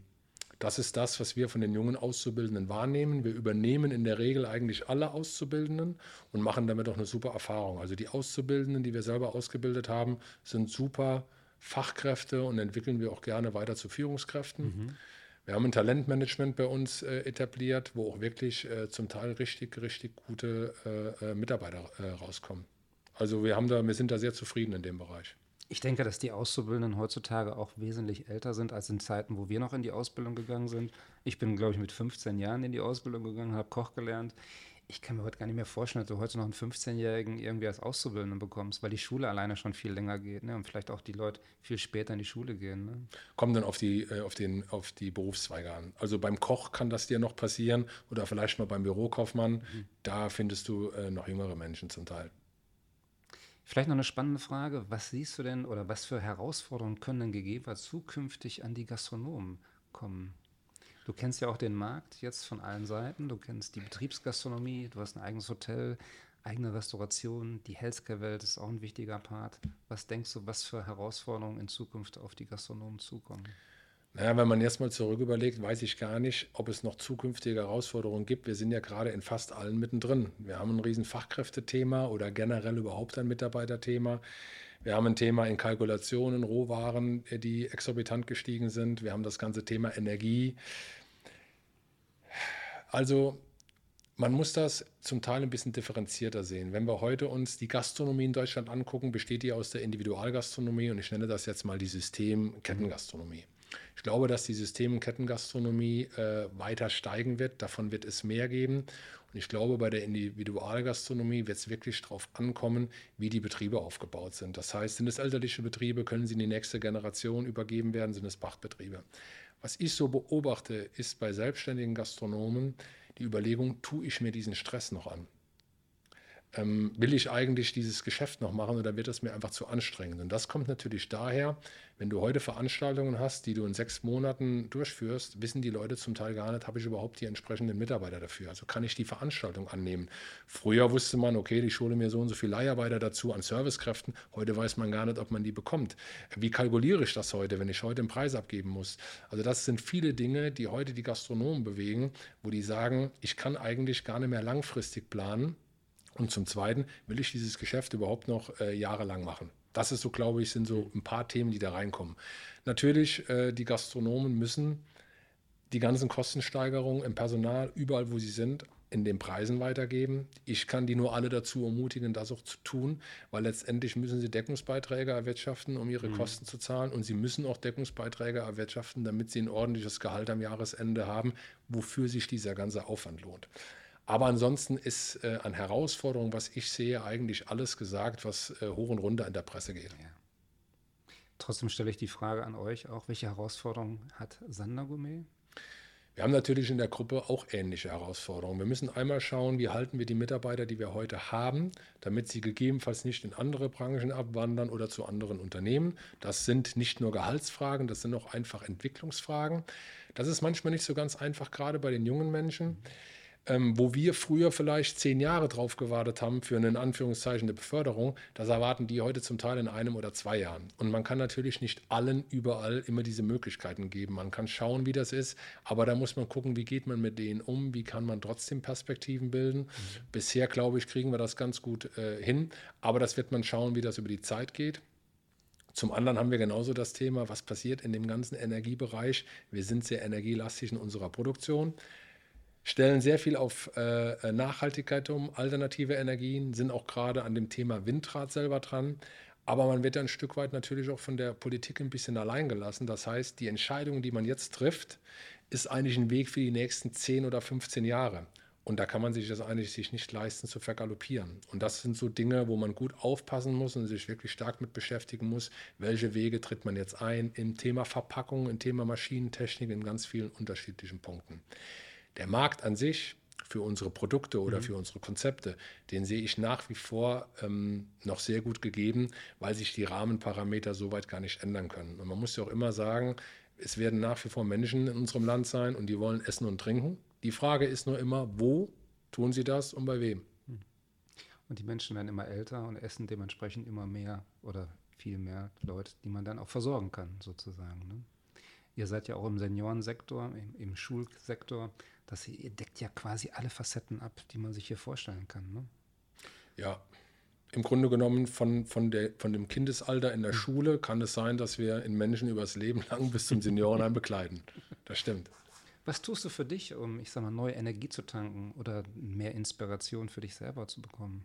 das ist das, was wir von den jungen Auszubildenden wahrnehmen. Wir übernehmen in der Regel eigentlich alle Auszubildenden und machen damit auch eine super Erfahrung. Also die Auszubildenden, die wir selber ausgebildet haben, sind super Fachkräfte und entwickeln wir auch gerne weiter zu Führungskräften. Mhm. Wir haben ein Talentmanagement bei uns äh, etabliert, wo auch wirklich äh, zum Teil richtig, richtig gute äh, äh Mitarbeiter äh, rauskommen. Also wir, haben da, wir sind da sehr zufrieden in dem Bereich. Ich denke, dass die Auszubildenden heutzutage auch wesentlich älter sind als in Zeiten, wo wir noch in die Ausbildung gegangen sind. Ich bin, glaube ich, mit 15 Jahren in die Ausbildung gegangen, habe Koch gelernt. Ich kann mir heute gar nicht mehr vorstellen, dass du heute noch einen 15-Jährigen irgendwie als Auszubildenden bekommst, weil die Schule alleine schon viel länger geht ne? und vielleicht auch die Leute viel später in die Schule gehen. Ne? Kommen dann auf die, äh, auf, den, auf die Berufszweige an. Also beim Koch kann das dir noch passieren oder vielleicht mal beim Bürokaufmann. Mhm. Da findest du äh, noch jüngere Menschen zum Teil. Vielleicht noch eine spannende Frage. Was siehst du denn oder was für Herausforderungen können denn gegebenenfalls zukünftig an die Gastronomen kommen? Du kennst ja auch den Markt jetzt von allen Seiten. Du kennst die Betriebsgastronomie, du hast ein eigenes Hotel, eigene Restauration, die Healthcare-Welt ist auch ein wichtiger Part. Was denkst du, was für Herausforderungen in Zukunft auf die Gastronomen zukommen? Naja, wenn man jetzt mal zurück überlegt, weiß ich gar nicht, ob es noch zukünftige Herausforderungen gibt. Wir sind ja gerade in fast allen mittendrin. Wir haben ein riesen Fachkräftethema oder generell überhaupt ein Mitarbeiterthema. Wir haben ein Thema in Kalkulationen, Rohwaren, die exorbitant gestiegen sind. Wir haben das ganze Thema Energie. Also man muss das zum Teil ein bisschen differenzierter sehen. Wenn wir heute uns die Gastronomie in Deutschland angucken, besteht die aus der Individualgastronomie und ich nenne das jetzt mal die System-Kettengastronomie. Ich glaube, dass die System- und Kettengastronomie äh, weiter steigen wird. Davon wird es mehr geben. Und ich glaube, bei der Individualgastronomie wird es wirklich darauf ankommen, wie die Betriebe aufgebaut sind. Das heißt, sind es elterliche Betriebe, können sie in die nächste Generation übergeben werden, sind es Pachtbetriebe. Was ich so beobachte, ist bei selbstständigen Gastronomen die Überlegung, tue ich mir diesen Stress noch an? Ähm, will ich eigentlich dieses Geschäft noch machen oder wird es mir einfach zu anstrengend? Und das kommt natürlich daher, wenn du heute Veranstaltungen hast, die du in sechs Monaten durchführst, wissen die Leute zum Teil gar nicht, habe ich überhaupt die entsprechenden Mitarbeiter dafür? Also kann ich die Veranstaltung annehmen? Früher wusste man, okay, ich schule mir so und so viele Leiharbeiter dazu an Servicekräften. Heute weiß man gar nicht, ob man die bekommt. Wie kalkuliere ich das heute, wenn ich heute einen Preis abgeben muss? Also das sind viele Dinge, die heute die Gastronomen bewegen, wo die sagen, ich kann eigentlich gar nicht mehr langfristig planen und zum Zweiten, will ich dieses Geschäft überhaupt noch äh, jahrelang machen? Das ist so, glaube ich, sind so ein paar Themen, die da reinkommen. Natürlich, äh, die Gastronomen müssen die ganzen Kostensteigerungen im Personal, überall wo sie sind, in den Preisen weitergeben. Ich kann die nur alle dazu ermutigen, das auch zu tun, weil letztendlich müssen sie Deckungsbeiträge erwirtschaften, um ihre mhm. Kosten zu zahlen. Und sie müssen auch Deckungsbeiträge erwirtschaften, damit sie ein ordentliches Gehalt am Jahresende haben, wofür sich dieser ganze Aufwand lohnt. Aber ansonsten ist äh, an Herausforderungen, was ich sehe, eigentlich alles gesagt, was äh, hoch und runter in der Presse geht. Ja. Trotzdem stelle ich die Frage an euch auch, welche Herausforderungen hat Sander Gourmet? Wir haben natürlich in der Gruppe auch ähnliche Herausforderungen. Wir müssen einmal schauen, wie halten wir die Mitarbeiter, die wir heute haben, damit sie gegebenenfalls nicht in andere Branchen abwandern oder zu anderen Unternehmen. Das sind nicht nur Gehaltsfragen, das sind auch einfach Entwicklungsfragen. Das ist manchmal nicht so ganz einfach, gerade bei den jungen Menschen. Mhm ähm, wo wir früher vielleicht zehn Jahre drauf gewartet haben für eine in Anführungszeichen eine Beförderung, das erwarten die heute zum Teil in einem oder zwei Jahren. Und man kann natürlich nicht allen überall immer diese Möglichkeiten geben. Man kann schauen, wie das ist, aber da muss man gucken, wie geht man mit denen um, wie kann man trotzdem Perspektiven bilden. Mhm. Bisher, glaube ich, kriegen wir das ganz gut äh, hin, aber das wird man schauen, wie das über die Zeit geht. Zum anderen haben wir genauso das Thema, was passiert in dem ganzen Energiebereich. Wir sind sehr energielastig in unserer Produktion stellen sehr viel auf äh, Nachhaltigkeit um, alternative Energien, sind auch gerade an dem Thema Windrad selber dran. Aber man wird ja ein Stück weit natürlich auch von der Politik ein bisschen allein gelassen. Das heißt, die Entscheidung, die man jetzt trifft, ist eigentlich ein Weg für die nächsten 10 oder 15 Jahre. Und da kann man sich das eigentlich sich nicht leisten zu vergaloppieren. Und das sind so Dinge, wo man gut aufpassen muss und sich wirklich stark mit beschäftigen muss. Welche Wege tritt man jetzt ein im Thema Verpackung, im Thema Maschinentechnik, in ganz vielen unterschiedlichen Punkten. Der Markt an sich für unsere Produkte oder mhm. für unsere Konzepte, den sehe ich nach wie vor ähm, noch sehr gut gegeben, weil sich die Rahmenparameter soweit gar nicht ändern können. Und man muss ja auch immer sagen, es werden nach wie vor Menschen in unserem Land sein und die wollen essen und trinken. Die Frage ist nur immer, wo tun sie das und bei wem? Mhm. Und die Menschen werden immer älter und essen dementsprechend immer mehr oder viel mehr Leute, die man dann auch versorgen kann, sozusagen. Ne? Ihr seid ja auch im Seniorensektor, im, im Schulsektor dass ihr, deckt ja quasi alle Facetten ab, die man sich hier vorstellen kann. Ne? Ja, im Grunde genommen von, von, der, von dem Kindesalter in der mhm. Schule kann es sein, dass wir in Menschen übers Leben lang bis zum Seniorenheim begleiten. Das stimmt. Was tust du für dich, um, ich sag mal, neue Energie zu tanken oder mehr Inspiration für dich selber zu bekommen?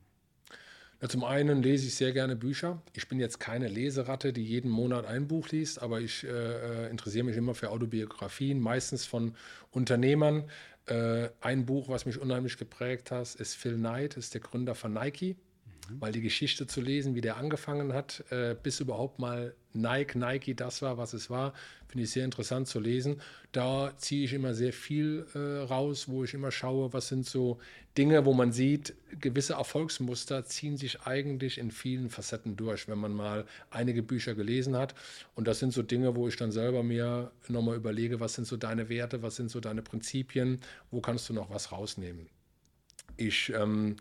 Ja, zum einen lese ich sehr gerne Bücher. Ich bin jetzt keine Leseratte, die jeden Monat ein Buch liest, aber ich äh, äh interessiere mich immer für Autobiografien, meistens von Unternehmern. Äh, ein Buch, was mich unheimlich geprägt hat, ist Phil Knight, ist der Gründer von Nike. Mhm. Weil die Geschichte zu lesen, wie der angefangen hat, äh, bis überhaupt mal Nike, Nike das war, was es war, finde ich sehr interessant zu lesen. Da ziehe ich immer sehr viel äh, raus, wo ich immer schaue, was sind so Dinge, wo man sieht, gewisse Erfolgsmuster ziehen sich eigentlich in vielen Facetten durch, wenn man mal einige Bücher gelesen hat. Und das sind so Dinge, wo ich dann selber mir nochmal überlege, was sind so deine Werte, was sind so deine Prinzipien, wo kannst du noch was rausnehmen. Ich ähm,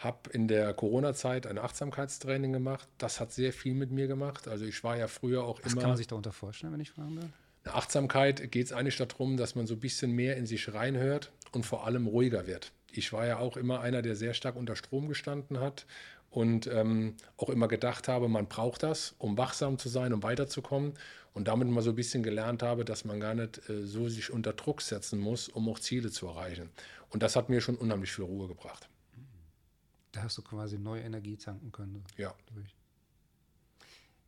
habe in der Corona-Zeit ein Achtsamkeitstraining gemacht. Das hat sehr viel mit mir gemacht. Also ich war ja früher auch Was immer. Was kann man sich darunter vorstellen, wenn ich fragen darf? Eine Achtsamkeit geht es eigentlich darum, dass man so ein bisschen mehr in sich reinhört und vor allem ruhiger wird. Ich war ja auch immer einer, der sehr stark unter Strom gestanden hat und ähm, auch immer gedacht habe, man braucht das, um wachsam zu sein, um weiterzukommen. Und damit mal so ein bisschen gelernt habe, dass man gar nicht äh, so sich unter Druck setzen muss, um auch Ziele zu erreichen. Und das hat mir schon unheimlich viel Ruhe gebracht. Da hast du quasi neue Energie tanken können. Ja. Durch.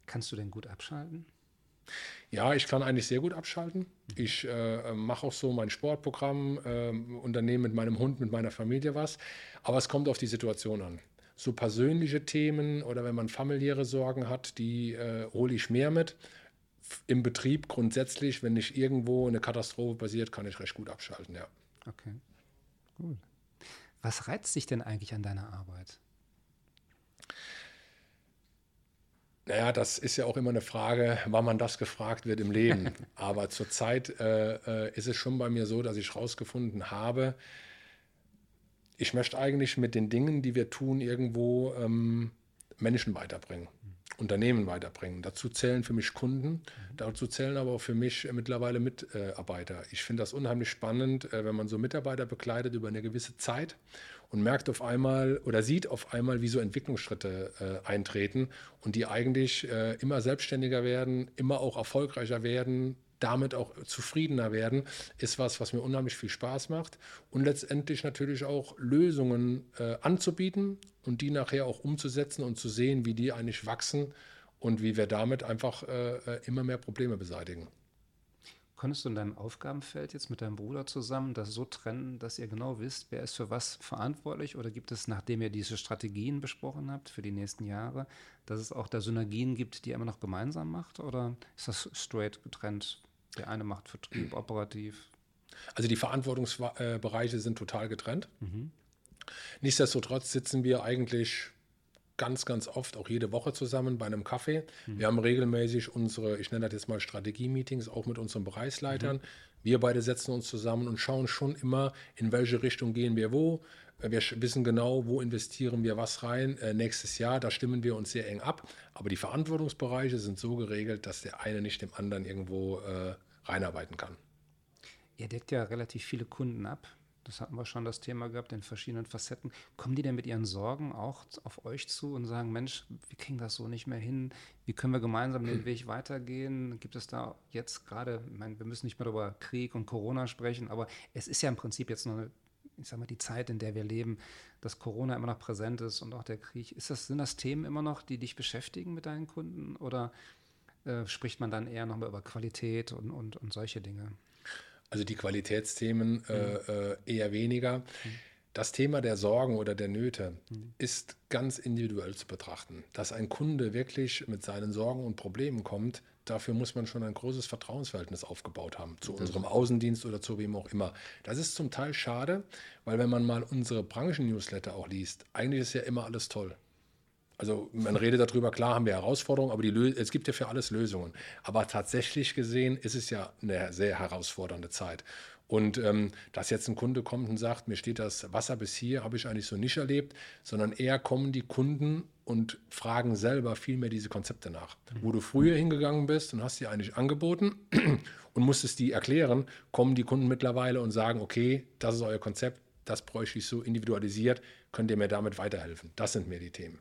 Kannst du denn gut abschalten? Ja, ich kann eigentlich sehr gut abschalten. Ich äh, mache auch so mein Sportprogramm, äh, unternehme mit meinem Hund, mit meiner Familie was. Aber es kommt auf die Situation an. So persönliche Themen oder wenn man familiäre Sorgen hat, die äh, hole ich mehr mit. Im Betrieb grundsätzlich, wenn nicht irgendwo eine Katastrophe passiert, kann ich recht gut abschalten, ja. Okay, gut. Was reizt dich denn eigentlich an deiner Arbeit? Naja, das ist ja auch immer eine Frage, wann man das gefragt wird im Leben. Aber zurzeit äh, äh, ist es schon bei mir so, dass ich herausgefunden habe, ich möchte eigentlich mit den Dingen, die wir tun, irgendwo ähm, Menschen weiterbringen, Unternehmen weiterbringen. Dazu zählen für mich Kunden, dazu zählen aber auch für mich mittlerweile Mitarbeiter. Ich finde das unheimlich spannend, äh, wenn man so Mitarbeiter begleitet über eine gewisse Zeit und merkt auf einmal oder sieht auf einmal, wie so Entwicklungsschritte äh, eintreten und die eigentlich äh, immer selbstständiger werden, immer auch erfolgreicher werden, damit auch zufriedener werden, ist was, was mir unheimlich viel Spaß macht und letztendlich natürlich auch Lösungen äh, anzubieten und die nachher auch umzusetzen und zu sehen, wie die eigentlich wachsen und wie wir damit einfach äh, äh immer mehr Probleme beseitigen. Konntest du in deinem Aufgabenfeld jetzt mit deinem Bruder zusammen das so trennen, dass ihr genau wisst, wer ist für was verantwortlich? Oder gibt es, nachdem ihr diese Strategien besprochen habt für die nächsten Jahre, dass es auch da Synergien gibt, die ihr immer noch gemeinsam macht? Oder ist das straight getrennt? Der eine macht Vertrieb, operativ. Also die Verantwortungsbereiche sind total getrennt. Mhm. Nichtsdestotrotz sitzen wir eigentlich ganz, ganz oft, auch jede Woche zusammen bei einem Kaffee. Mhm. Wir haben regelmäßig unsere, ich nenne das jetzt mal Strategie-Meetings, auch mit unseren Bereichsleitern. Mhm. Wir beide setzen uns zusammen und schauen schon immer, in welche Richtung gehen wir wo. Wir wissen genau, wo investieren wir was rein. Äh, nächstes Jahr, da stimmen wir uns sehr eng ab. Aber die Verantwortungsbereiche sind so geregelt, dass der eine nicht dem anderen irgendwo äh, reinarbeiten kann. Ihr deckt ja relativ viele Kunden ab. Das hatten wir schon das Thema gehabt in verschiedenen Facetten. Kommen die denn mit ihren Sorgen auch auf euch zu und sagen, Mensch, wir kriegen das so nicht mehr hin? Wie können wir gemeinsam den Weg weitergehen? Gibt es da jetzt gerade, ich meine, wir müssen nicht mehr über Krieg und Corona sprechen, aber es ist ja im Prinzip jetzt noch ich sag mal, die Zeit, in der wir leben, dass Corona immer noch präsent ist und auch der Krieg. Ist das, sind das Themen immer noch, die dich beschäftigen mit deinen Kunden oder äh, spricht man dann eher nochmal über Qualität und, und, und solche Dinge? Also die Qualitätsthemen äh, mhm. äh, eher weniger. Mhm. Das Thema der Sorgen oder der Nöte mhm. ist ganz individuell zu betrachten. Dass ein Kunde wirklich mit seinen Sorgen und Problemen kommt, dafür muss man schon ein großes Vertrauensverhältnis aufgebaut haben, zu unserem Außendienst oder zu wem auch immer. Das ist zum Teil schade, weil wenn man mal unsere Branchen-Newsletter auch liest, eigentlich ist ja immer alles toll. Also man redet darüber, klar haben wir Herausforderungen, aber die es gibt ja für alles Lösungen. Aber tatsächlich gesehen ist es ja eine sehr herausfordernde Zeit. Und ähm, dass jetzt ein Kunde kommt und sagt, mir steht das Wasser bis hier, habe ich eigentlich so nicht erlebt, sondern eher kommen die Kunden und fragen selber viel mehr diese Konzepte nach. Wo du früher hingegangen bist und hast die eigentlich angeboten und musstest die erklären, kommen die Kunden mittlerweile und sagen, okay, das ist euer Konzept, das bräuchte ich so individualisiert, könnt ihr mir damit weiterhelfen. Das sind mir die Themen.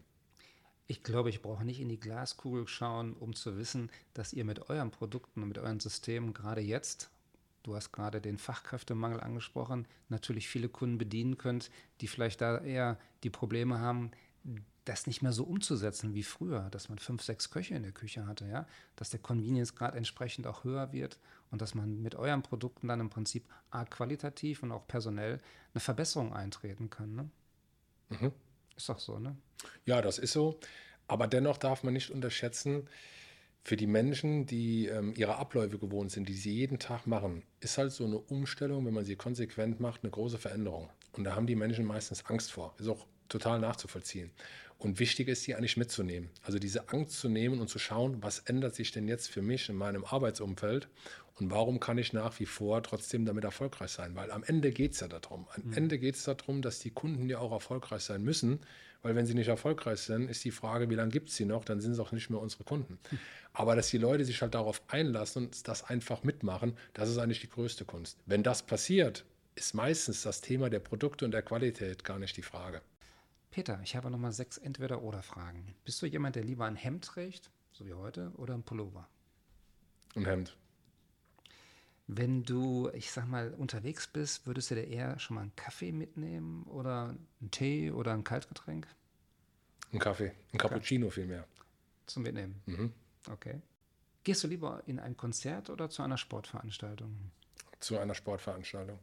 Ich glaube, ich brauche nicht in die Glaskugel schauen, um zu wissen, dass ihr mit euren Produkten und mit euren Systemen gerade jetzt du hast gerade den Fachkräftemangel angesprochen, natürlich viele Kunden bedienen könnt, die vielleicht da eher die Probleme haben, das nicht mehr so umzusetzen wie früher, dass man fünf, sechs Köche in der Küche hatte, ja, dass der Convenience-Grad entsprechend auch höher wird und dass man mit euren Produkten dann im Prinzip qualitativ und auch personell eine Verbesserung eintreten kann. Ne? Mhm. Ist doch so, ne? Ja, das ist so. Aber dennoch darf man nicht unterschätzen, für die Menschen, die ähm, ihre Abläufe gewohnt sind, die sie jeden Tag machen, ist halt so eine Umstellung, wenn man sie konsequent macht, eine große Veränderung. Und da haben die Menschen meistens Angst vor. Ist auch total nachzuvollziehen. Und wichtig ist, sie eigentlich mitzunehmen. Also diese Angst zu nehmen und zu schauen, was ändert sich denn jetzt für mich in meinem Arbeitsumfeld und warum kann ich nach wie vor trotzdem damit erfolgreich sein? Weil am Ende geht es ja darum. Am mhm. Ende geht es darum, dass die Kunden ja auch erfolgreich sein müssen. Weil wenn sie nicht erfolgreich sind, ist die Frage, wie lange gibt es sie noch? Dann sind es auch nicht mehr unsere Kunden. Mhm. Aber dass die Leute sich halt darauf einlassen und das einfach mitmachen, das ist eigentlich die größte Kunst. Wenn das passiert, ist meistens das Thema der Produkte und der Qualität gar nicht die Frage. Peter, ich habe nochmal sechs Entweder-Oder-Fragen. Bist du jemand, der lieber ein Hemd trägt, so wie heute, oder ein Pullover? Ein Hemd. Wenn du, ich sag mal, unterwegs bist, würdest du dir eher schon mal einen Kaffee mitnehmen oder einen Tee oder ein Kaltgetränk? Ein Kaffee, ein Cappuccino vielmehr. Zum Mitnehmen. Mhm. Okay. Gehst du lieber in ein Konzert oder zu einer Sportveranstaltung? Zu einer Sportveranstaltung.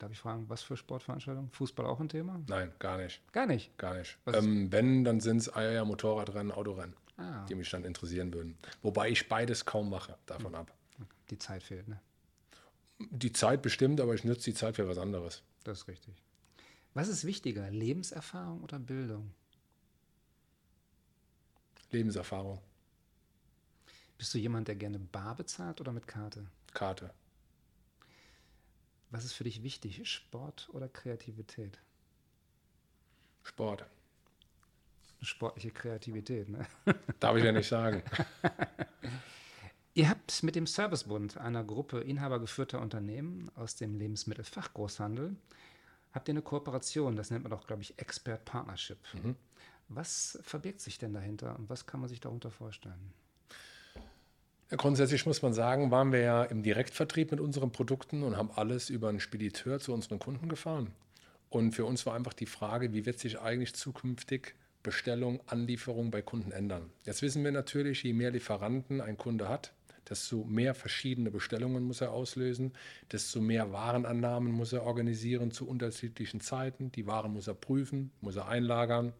Darf ich fragen, was für Sportveranstaltung? Fußball auch ein Thema? Nein, gar nicht. Gar nicht? Gar nicht. Ähm, wenn, dann sind es eher Motorradrennen, Autorennen, Ah, die mich dann interessieren würden. Wobei ich beides kaum mache, davon ab. die Zeit fehlt, ne? Die Zeit bestimmt, aber ich nutze die Zeit für was anderes. Das ist richtig. Was ist wichtiger, Lebenserfahrung oder Bildung? Lebenserfahrung, Bist du jemand, der gerne bar bezahlt oder mit Karte? Karte, Was ist für dich wichtig, Sport oder Kreativität? Sport. Sportliche Kreativität, ne? Darf ich ja nicht sagen. Ihr habt mit dem Servicebund, einer Gruppe inhabergeführter Unternehmen aus dem Lebensmittelfachgroßhandel, habt ihr eine Kooperation, das nennt man doch, glaube ich, Expert Partnership. Was verbirgt sich denn dahinter und was kann man sich darunter vorstellen? Grundsätzlich muss man sagen, waren wir ja im Direktvertrieb mit unseren Produkten und haben alles über einen Spediteur zu unseren Kunden gefahren. Und für uns war einfach die Frage, wie wird sich eigentlich zukünftig Bestellung, Anlieferung bei Kunden ändern? Jetzt wissen wir natürlich, je mehr Lieferanten ein Kunde hat, desto mehr verschiedene Bestellungen muss er auslösen, desto mehr Warenannahmen muss er organisieren zu unterschiedlichen Zeiten. Die Waren muss er prüfen, muss er einlagern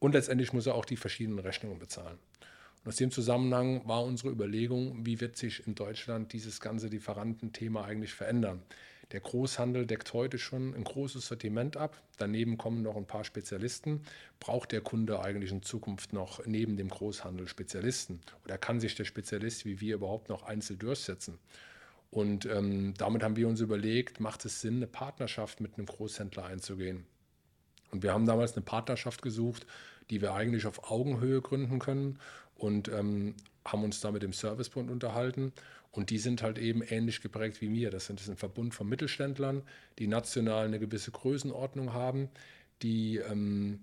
und letztendlich muss er auch die verschiedenen Rechnungen bezahlen. Und aus dem Zusammenhang war unsere Überlegung, wie wird sich in Deutschland dieses ganze Lieferantenthema eigentlich verändern. Der Großhandel deckt heute schon ein großes Sortiment ab. Daneben kommen noch ein paar Spezialisten. Braucht der Kunde eigentlich in Zukunft noch neben dem Großhandel Spezialisten? Oder kann sich der Spezialist wie wir überhaupt noch einzeln durchsetzen? Und ähm, damit haben wir uns überlegt, macht es Sinn, eine Partnerschaft mit einem Großhändler einzugehen? Und wir haben damals eine Partnerschaft gesucht, die wir eigentlich auf Augenhöhe gründen können und ähm, haben uns da mit dem Servicebund unterhalten. Und die sind halt eben ähnlich geprägt wie wir. Das, sind, ein Verbund von Mittelständlern, die national eine gewisse Größenordnung haben, die, ähm,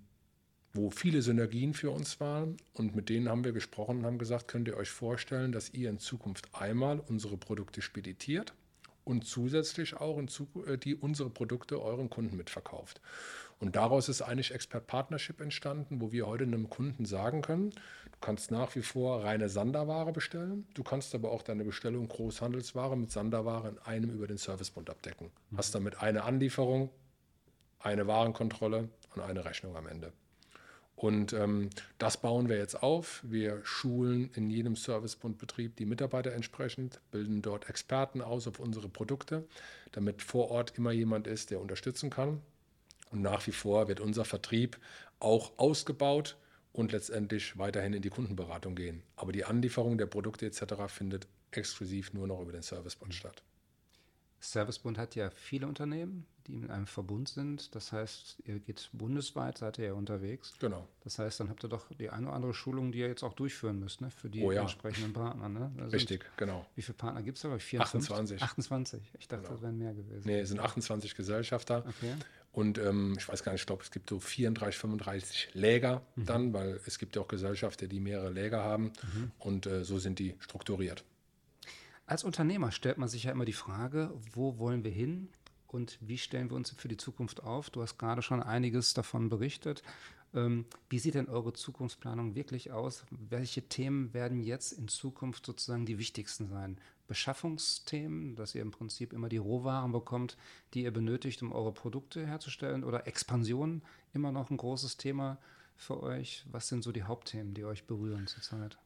wo viele Synergien für uns waren. Und mit denen haben wir gesprochen und haben gesagt, könnt ihr euch vorstellen, dass ihr in Zukunft einmal unsere Produkte speditiert und zusätzlich auch in Zuku- äh, die unsere Produkte euren Kunden mitverkauft. Und daraus ist eigentlich Expert Partnership entstanden, wo wir heute einem Kunden sagen können, du kannst nach wie vor reine Sanderware bestellen, du kannst aber auch deine Bestellung Großhandelsware mit Sanderware in einem über den Servicebund abdecken. Hast damit eine Anlieferung, eine Warenkontrolle und eine Rechnung am Ende. Und ähm, das bauen wir jetzt auf. Wir schulen in jedem Servicebundbetrieb die Mitarbeiter entsprechend, bilden dort Experten aus auf unsere Produkte, damit vor Ort immer jemand ist, der unterstützen kann. Und nach wie vor wird unser Vertrieb auch ausgebaut und letztendlich weiterhin in die Kundenberatung gehen. Aber die Anlieferung der Produkte etc. findet exklusiv nur noch über den Servicebund statt. Servicebund hat ja viele Unternehmen, die in einem Verbund sind. Das heißt, ihr geht bundesweit, seid ihr ja unterwegs. Genau. Das heißt, dann habt ihr doch die eine oder andere Schulung, die ihr jetzt auch durchführen müsst, ne? für die Oh ja. entsprechenden Partner. Ne? Sind- Richtig, genau. Wie viele Partner gibt es da? 24? 28. 28. Ich dachte, Genau. das wären mehr gewesen. Nee, es sind 28 Gesellschafter. Okay. Und ähm, ich weiß gar nicht, ich glaube, es gibt so 34, 35 Läger dann, weil es gibt ja auch Gesellschafter, die mehrere Läger haben. Und äh, so sind die strukturiert. Als Unternehmer stellt man sich ja immer die Frage, wo wollen wir hin und wie stellen wir uns für die Zukunft auf? Du hast gerade schon einiges davon berichtet. Ähm, wie sieht denn eure Zukunftsplanung wirklich aus? Welche Themen werden jetzt in Zukunft sozusagen die wichtigsten sein? Beschaffungsthemen, dass ihr im Prinzip immer die Rohwaren bekommt, die ihr benötigt, um eure Produkte herzustellen? Oder Expansion immer noch ein großes Thema für euch? Was sind so die Hauptthemen, die euch berühren zurzeit?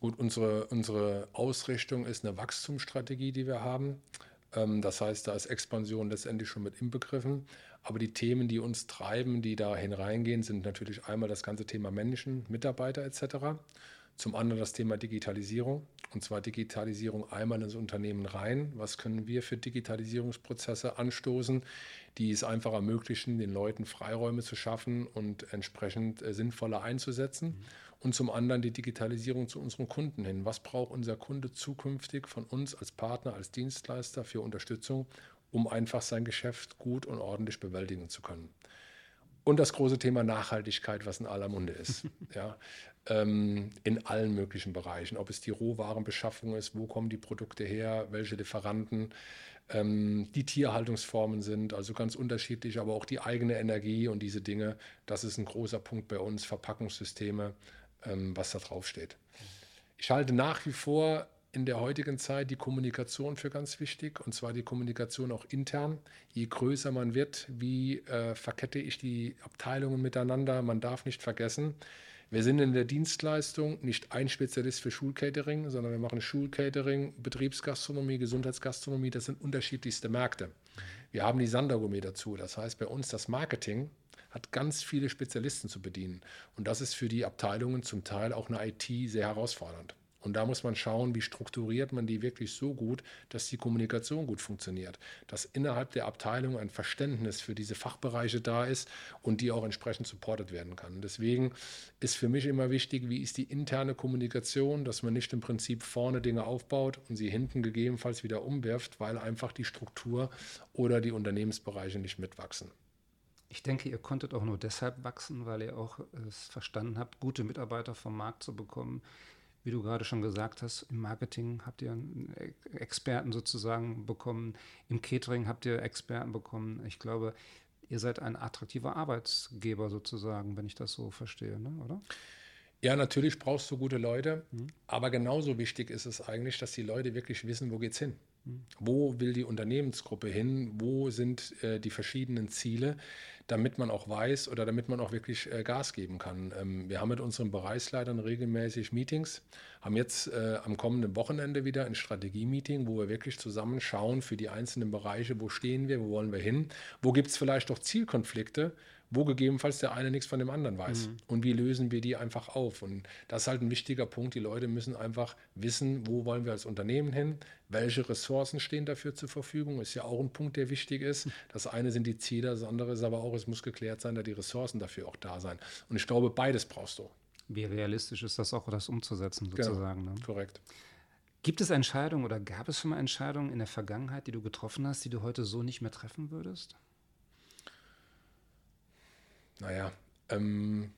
Gut, unsere, unsere Ausrichtung ist eine Wachstumsstrategie, die wir haben. Ähm, das heißt, da ist Expansion letztendlich schon mit inbegriffen. Aber die Themen, die uns treiben, die da hineingehen, sind natürlich einmal das ganze Thema Menschen, Mitarbeiter etc. Zum anderen das Thema Digitalisierung. Und zwar Digitalisierung einmal ins Unternehmen rein. Was können wir für Digitalisierungsprozesse anstoßen, die es einfach ermöglichen, den Leuten Freiräume zu schaffen und entsprechend äh, sinnvoller einzusetzen. Und zum anderen die Digitalisierung zu unseren Kunden hin. Was braucht unser Kunde zukünftig von uns als Partner, als Dienstleister für Unterstützung, um einfach sein Geschäft gut und ordentlich bewältigen zu können? Und das große Thema Nachhaltigkeit, was in aller Munde ist. ja, ähm, in allen möglichen Bereichen. Ob es die Rohwarenbeschaffung ist, wo kommen die Produkte her, welche Lieferanten, ähm, die Tierhaltungsformen sind, also ganz unterschiedlich, aber auch die eigene Energie und diese Dinge. Das ist ein großer Punkt bei uns, Verpackungssysteme, ähm, was da drauf steht. Ich halte nach wie vor in der heutigen Zeit die Kommunikation für ganz wichtig und zwar die Kommunikation auch intern. Je größer man wird, wie äh, verkette ich die Abteilungen miteinander? Man darf nicht vergessen, wir sind in der Dienstleistung nicht ein Spezialist für Schulcatering, sondern wir machen Schulcatering, Betriebsgastronomie, Gesundheitsgastronomie. Das sind unterschiedlichste Märkte. Wir haben die Sandergourmet dazu. Das heißt, bei uns das Marketing hat ganz viele Spezialisten zu bedienen. Und das ist für die Abteilungen zum Teil auch eine IT sehr herausfordernd. Und da muss man schauen, wie strukturiert man die wirklich so gut, dass die Kommunikation gut funktioniert, dass innerhalb der Abteilung ein Verständnis für diese Fachbereiche da ist und die auch entsprechend supportet werden kann. Deswegen ist für mich immer wichtig, wie ist die interne Kommunikation, dass man nicht im Prinzip vorne Dinge aufbaut und sie hinten gegebenenfalls wieder umwirft, weil einfach die Struktur oder die Unternehmensbereiche nicht mitwachsen. Ich denke, ihr konntet auch nur deshalb wachsen, weil ihr auch es verstanden habt, gute Mitarbeiter vom Markt zu bekommen, wie du gerade schon gesagt hast, im Marketing habt ihr Experten sozusagen bekommen, im Catering habt ihr Experten bekommen. Ich glaube, ihr seid ein attraktiver Arbeitsgeber sozusagen, wenn ich das so verstehe, ne? oder? Ja, natürlich brauchst du gute Leute, mhm. aber genauso wichtig ist es eigentlich, dass die Leute wirklich wissen, wo geht's hin. Mhm. Wo will die Unternehmensgruppe hin? Wo sind äh, die verschiedenen Ziele? Damit man auch weiß oder damit man auch wirklich äh, Gas geben kann. Ähm, wir haben mit unseren Bereichsleitern regelmäßig Meetings, haben jetzt äh, am kommenden Wochenende wieder ein Strategie-Meeting, wo wir wirklich zusammen schauen für die einzelnen Bereiche, wo stehen wir, wo wollen wir hin, wo gibt es vielleicht auch Zielkonflikte wo gegebenenfalls der eine nichts von dem anderen weiß. Mhm. Und wie lösen wir die einfach auf? Und das ist halt ein wichtiger Punkt. Die Leute müssen einfach wissen, wo wollen wir als Unternehmen hin, welche Ressourcen stehen dafür zur Verfügung. Ist ja auch ein Punkt, der wichtig ist. Das eine sind die Ziele, das andere ist aber auch, es muss geklärt sein, dass die Ressourcen dafür auch da sein. Und ich glaube, beides brauchst du. Wie realistisch ist das auch, das umzusetzen genau. sozusagen? Genau. Ne? Korrekt. Gibt es Entscheidungen oder gab es schon mal Entscheidungen in der Vergangenheit, die du getroffen hast, die du heute so nicht mehr treffen würdest? Naja, ähm,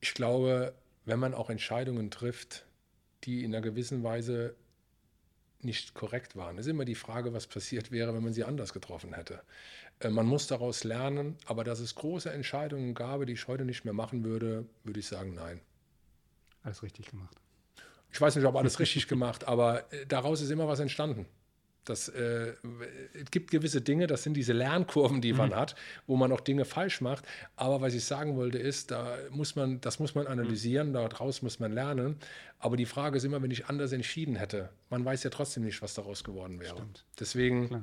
ich glaube, wenn man auch Entscheidungen trifft, die in einer gewissen Weise nicht korrekt waren, ist immer die Frage, was passiert wäre, wenn man sie anders getroffen hätte. Äh, man muss daraus lernen, aber dass es große Entscheidungen gab, die ich heute nicht mehr machen würde, würde ich sagen, nein. Alles richtig gemacht. Ich weiß nicht, ob alles richtig gemacht, aber äh, daraus ist immer was entstanden. Das, äh, es gibt gewisse Dinge, das sind diese Lernkurven, die man mhm. hat, wo man auch Dinge falsch macht. Aber was ich sagen wollte, ist, da muss man, das muss man analysieren, mhm. daraus muss man lernen. Aber die Frage ist immer, wenn ich anders entschieden hätte, man weiß ja trotzdem nicht, was daraus geworden wäre. Stimmt. Deswegen Klar.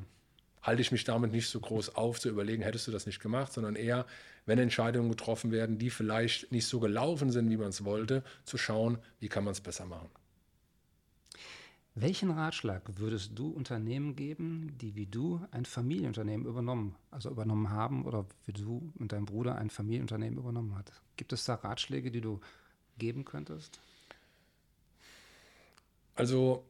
halte ich mich damit nicht so groß auf, zu überlegen, hättest du das nicht gemacht, sondern eher, wenn Entscheidungen getroffen werden, die vielleicht nicht so gelaufen sind, wie man es wollte, zu schauen, wie kann man es besser machen. Welchen Ratschlag würdest du Unternehmen geben, die wie du ein Familienunternehmen übernommen, also übernommen haben oder wie du und dein Bruder ein Familienunternehmen übernommen hat? Gibt es da Ratschläge, die du geben könntest? Also,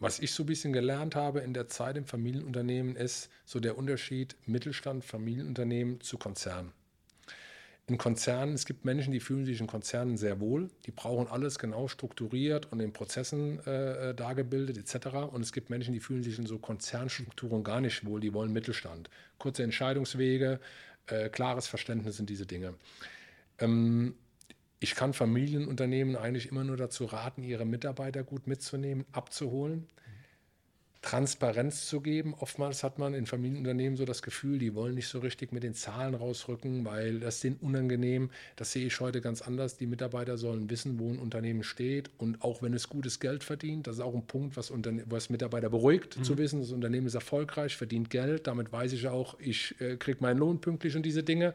was ich so ein bisschen gelernt habe in der Zeit im Familienunternehmen, ist so der Unterschied Mittelstand, Familienunternehmen zu Konzernen in Konzernen, es gibt Menschen, die fühlen sich in Konzernen sehr wohl, die brauchen alles genau strukturiert und in Prozessen äh, äh, dargebildet etc. Und es gibt Menschen, die fühlen sich in so Konzernstrukturen gar nicht wohl, die wollen Mittelstand. Kurze Entscheidungswege, äh, klares Verständnis sind diese Dinge. Ähm, ich kann Familienunternehmen eigentlich immer nur dazu raten, ihre Mitarbeiter gut mitzunehmen, abzuholen. Transparenz zu geben. Oftmals hat man in Familienunternehmen so das Gefühl, die wollen nicht so richtig mit den Zahlen rausrücken, weil das sind unangenehm. Das sehe ich heute ganz anders. Die Mitarbeiter sollen wissen, wo ein Unternehmen steht und auch wenn es gutes Geld verdient, das ist auch ein Punkt, was, Unterne was Mitarbeiter beruhigt, mhm. zu wissen, das Unternehmen ist erfolgreich, verdient Geld. Damit weiß ich auch, ich äh, kriege meinen Lohn pünktlich und diese Dinge.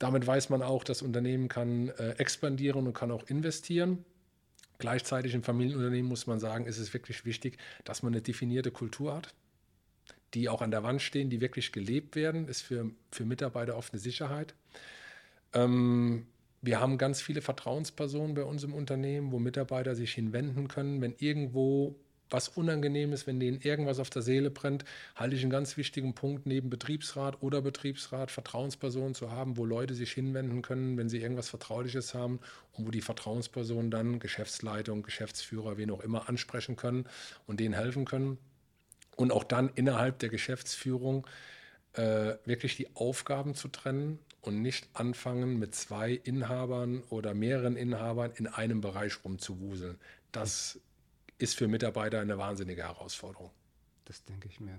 Damit weiß man auch, das Unternehmen kann äh, expandieren und kann auch investieren. Gleichzeitig im Familienunternehmen muss man sagen, ist es wirklich wichtig, dass man eine definierte Kultur hat, die auch an der Wand stehen, die wirklich gelebt werden, ist für, für Mitarbeiter oft eine Sicherheit. Ähm, wir haben ganz viele Vertrauenspersonen bei uns im Unternehmen, wo Mitarbeiter sich hinwenden können, wenn irgendwo was unangenehm ist, wenn denen irgendwas auf der Seele brennt, halte ich einen ganz wichtigen Punkt neben Betriebsrat oder Betriebsrat, Vertrauenspersonen zu haben, wo Leute sich hinwenden können, wenn sie irgendwas Vertrauliches haben und wo die Vertrauenspersonen dann Geschäftsleitung, Geschäftsführer, wen auch immer ansprechen können und denen helfen können. Und auch dann innerhalb der Geschäftsführung äh, wirklich die Aufgaben zu trennen und nicht anfangen, mit zwei Inhabern oder mehreren Inhabern in einem Bereich rumzuwuseln. Das ist für Mitarbeiter eine wahnsinnige Herausforderung. Das denke ich mir.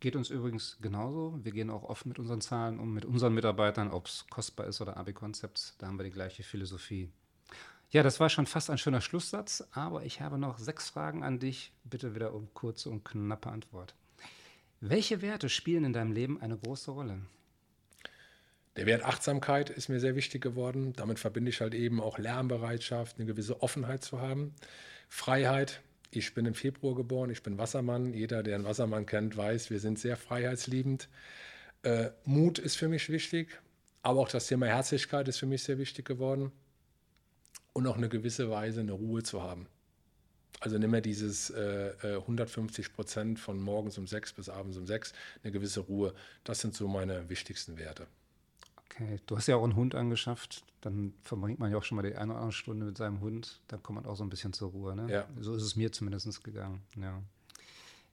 Geht uns übrigens genauso. Wir gehen auch offen mit unseren Zahlen um, mit unseren Mitarbeitern, ob es kostbar ist oder AB-Concepts. Da haben wir die gleiche Philosophie. Ja, das war schon fast ein schöner Schlusssatz, aber ich habe noch sechs Fragen an dich. Bitte wieder um kurze und knappe Antwort. Welche Werte spielen in deinem Leben eine große Rolle? Der Wert Achtsamkeit ist mir sehr wichtig geworden. Damit verbinde ich halt eben auch Lernbereitschaft, eine gewisse Offenheit zu haben. Freiheit. Ich bin im Februar geboren, ich bin Wassermann. Jeder, der einen Wassermann kennt, weiß, wir sind sehr freiheitsliebend. Äh, Mut ist für mich wichtig, aber auch das Thema Herzlichkeit ist für mich sehr wichtig geworden. Und auch eine gewisse Weise eine Ruhe zu haben. Also nicht mehr dieses äh, 150 äh, Prozent von morgens um sechs bis abends um sechs, eine gewisse Ruhe. Das sind so meine wichtigsten Werte. Okay, du hast ja auch einen Hund angeschafft. Dann verbringt man ja auch schon mal die eine oder andere Stunde mit seinem Hund. Dann kommt man auch so ein bisschen zur Ruhe. Ne? Ja. So ist es mir zumindest gegangen. Ja.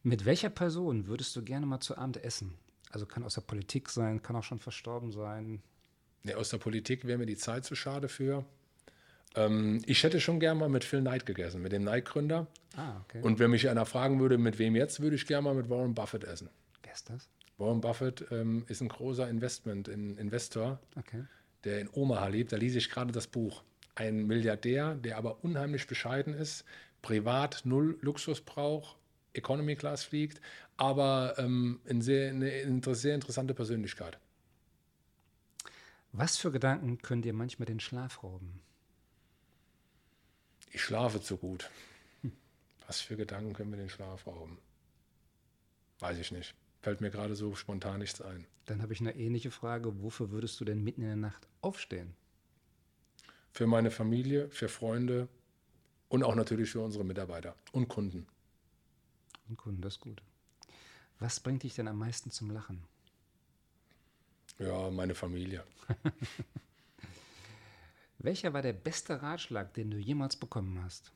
Mit welcher Person würdest du gerne mal zu Abend essen? Also kann aus der Politik sein, kann auch schon verstorben sein. Ja, aus der Politik wäre mir die Zeit zu schade für. Ähm, ich hätte schon gerne mal mit Phil Knight gegessen, mit dem Knight-Gründer. Ah, okay. Und wenn mich einer fragen würde, mit wem jetzt, würde ich gerne mal mit Warren Buffett essen. Wer ist das? Warren Buffett ähm, ist ein großer Investment, in, Investor, okay. der in Omaha lebt. Da lese ich gerade das Buch. Ein Milliardär, der aber unheimlich bescheiden ist, privat null Luxus braucht, Economy Class fliegt, aber ähm, eine, sehr, eine sehr interessante Persönlichkeit. Was für Gedanken können dir manchmal den Schlaf rauben? Ich schlafe zu gut. Was für Gedanken können mir den Schlaf rauben? Weiß ich nicht. Fällt mir gerade so spontan nichts ein. Dann habe ich eine ähnliche Frage. Wofür würdest du denn mitten in der Nacht aufstehen? Für meine Familie, für Freunde und auch natürlich für unsere Mitarbeiter und Kunden. Und Kunden, das ist gut. Was bringt dich denn am meisten zum Lachen? Ja, meine Familie. Welcher war der beste Ratschlag, den du jemals bekommen hast?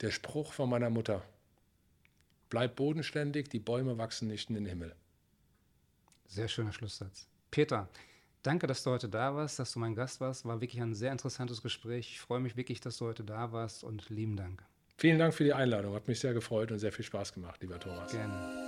Der Spruch von meiner Mutter. Bleib bodenständig, die Bäume wachsen nicht in den Himmel. Sehr schöner Schlusssatz. Peter, danke, dass du heute da warst, dass du mein Gast warst. War wirklich ein sehr interessantes Gespräch. Ich freue mich wirklich, dass du heute da warst und lieben Dank. Vielen Dank für die Einladung. Hat mich sehr gefreut und sehr viel Spaß gemacht, lieber Thomas. Gerne.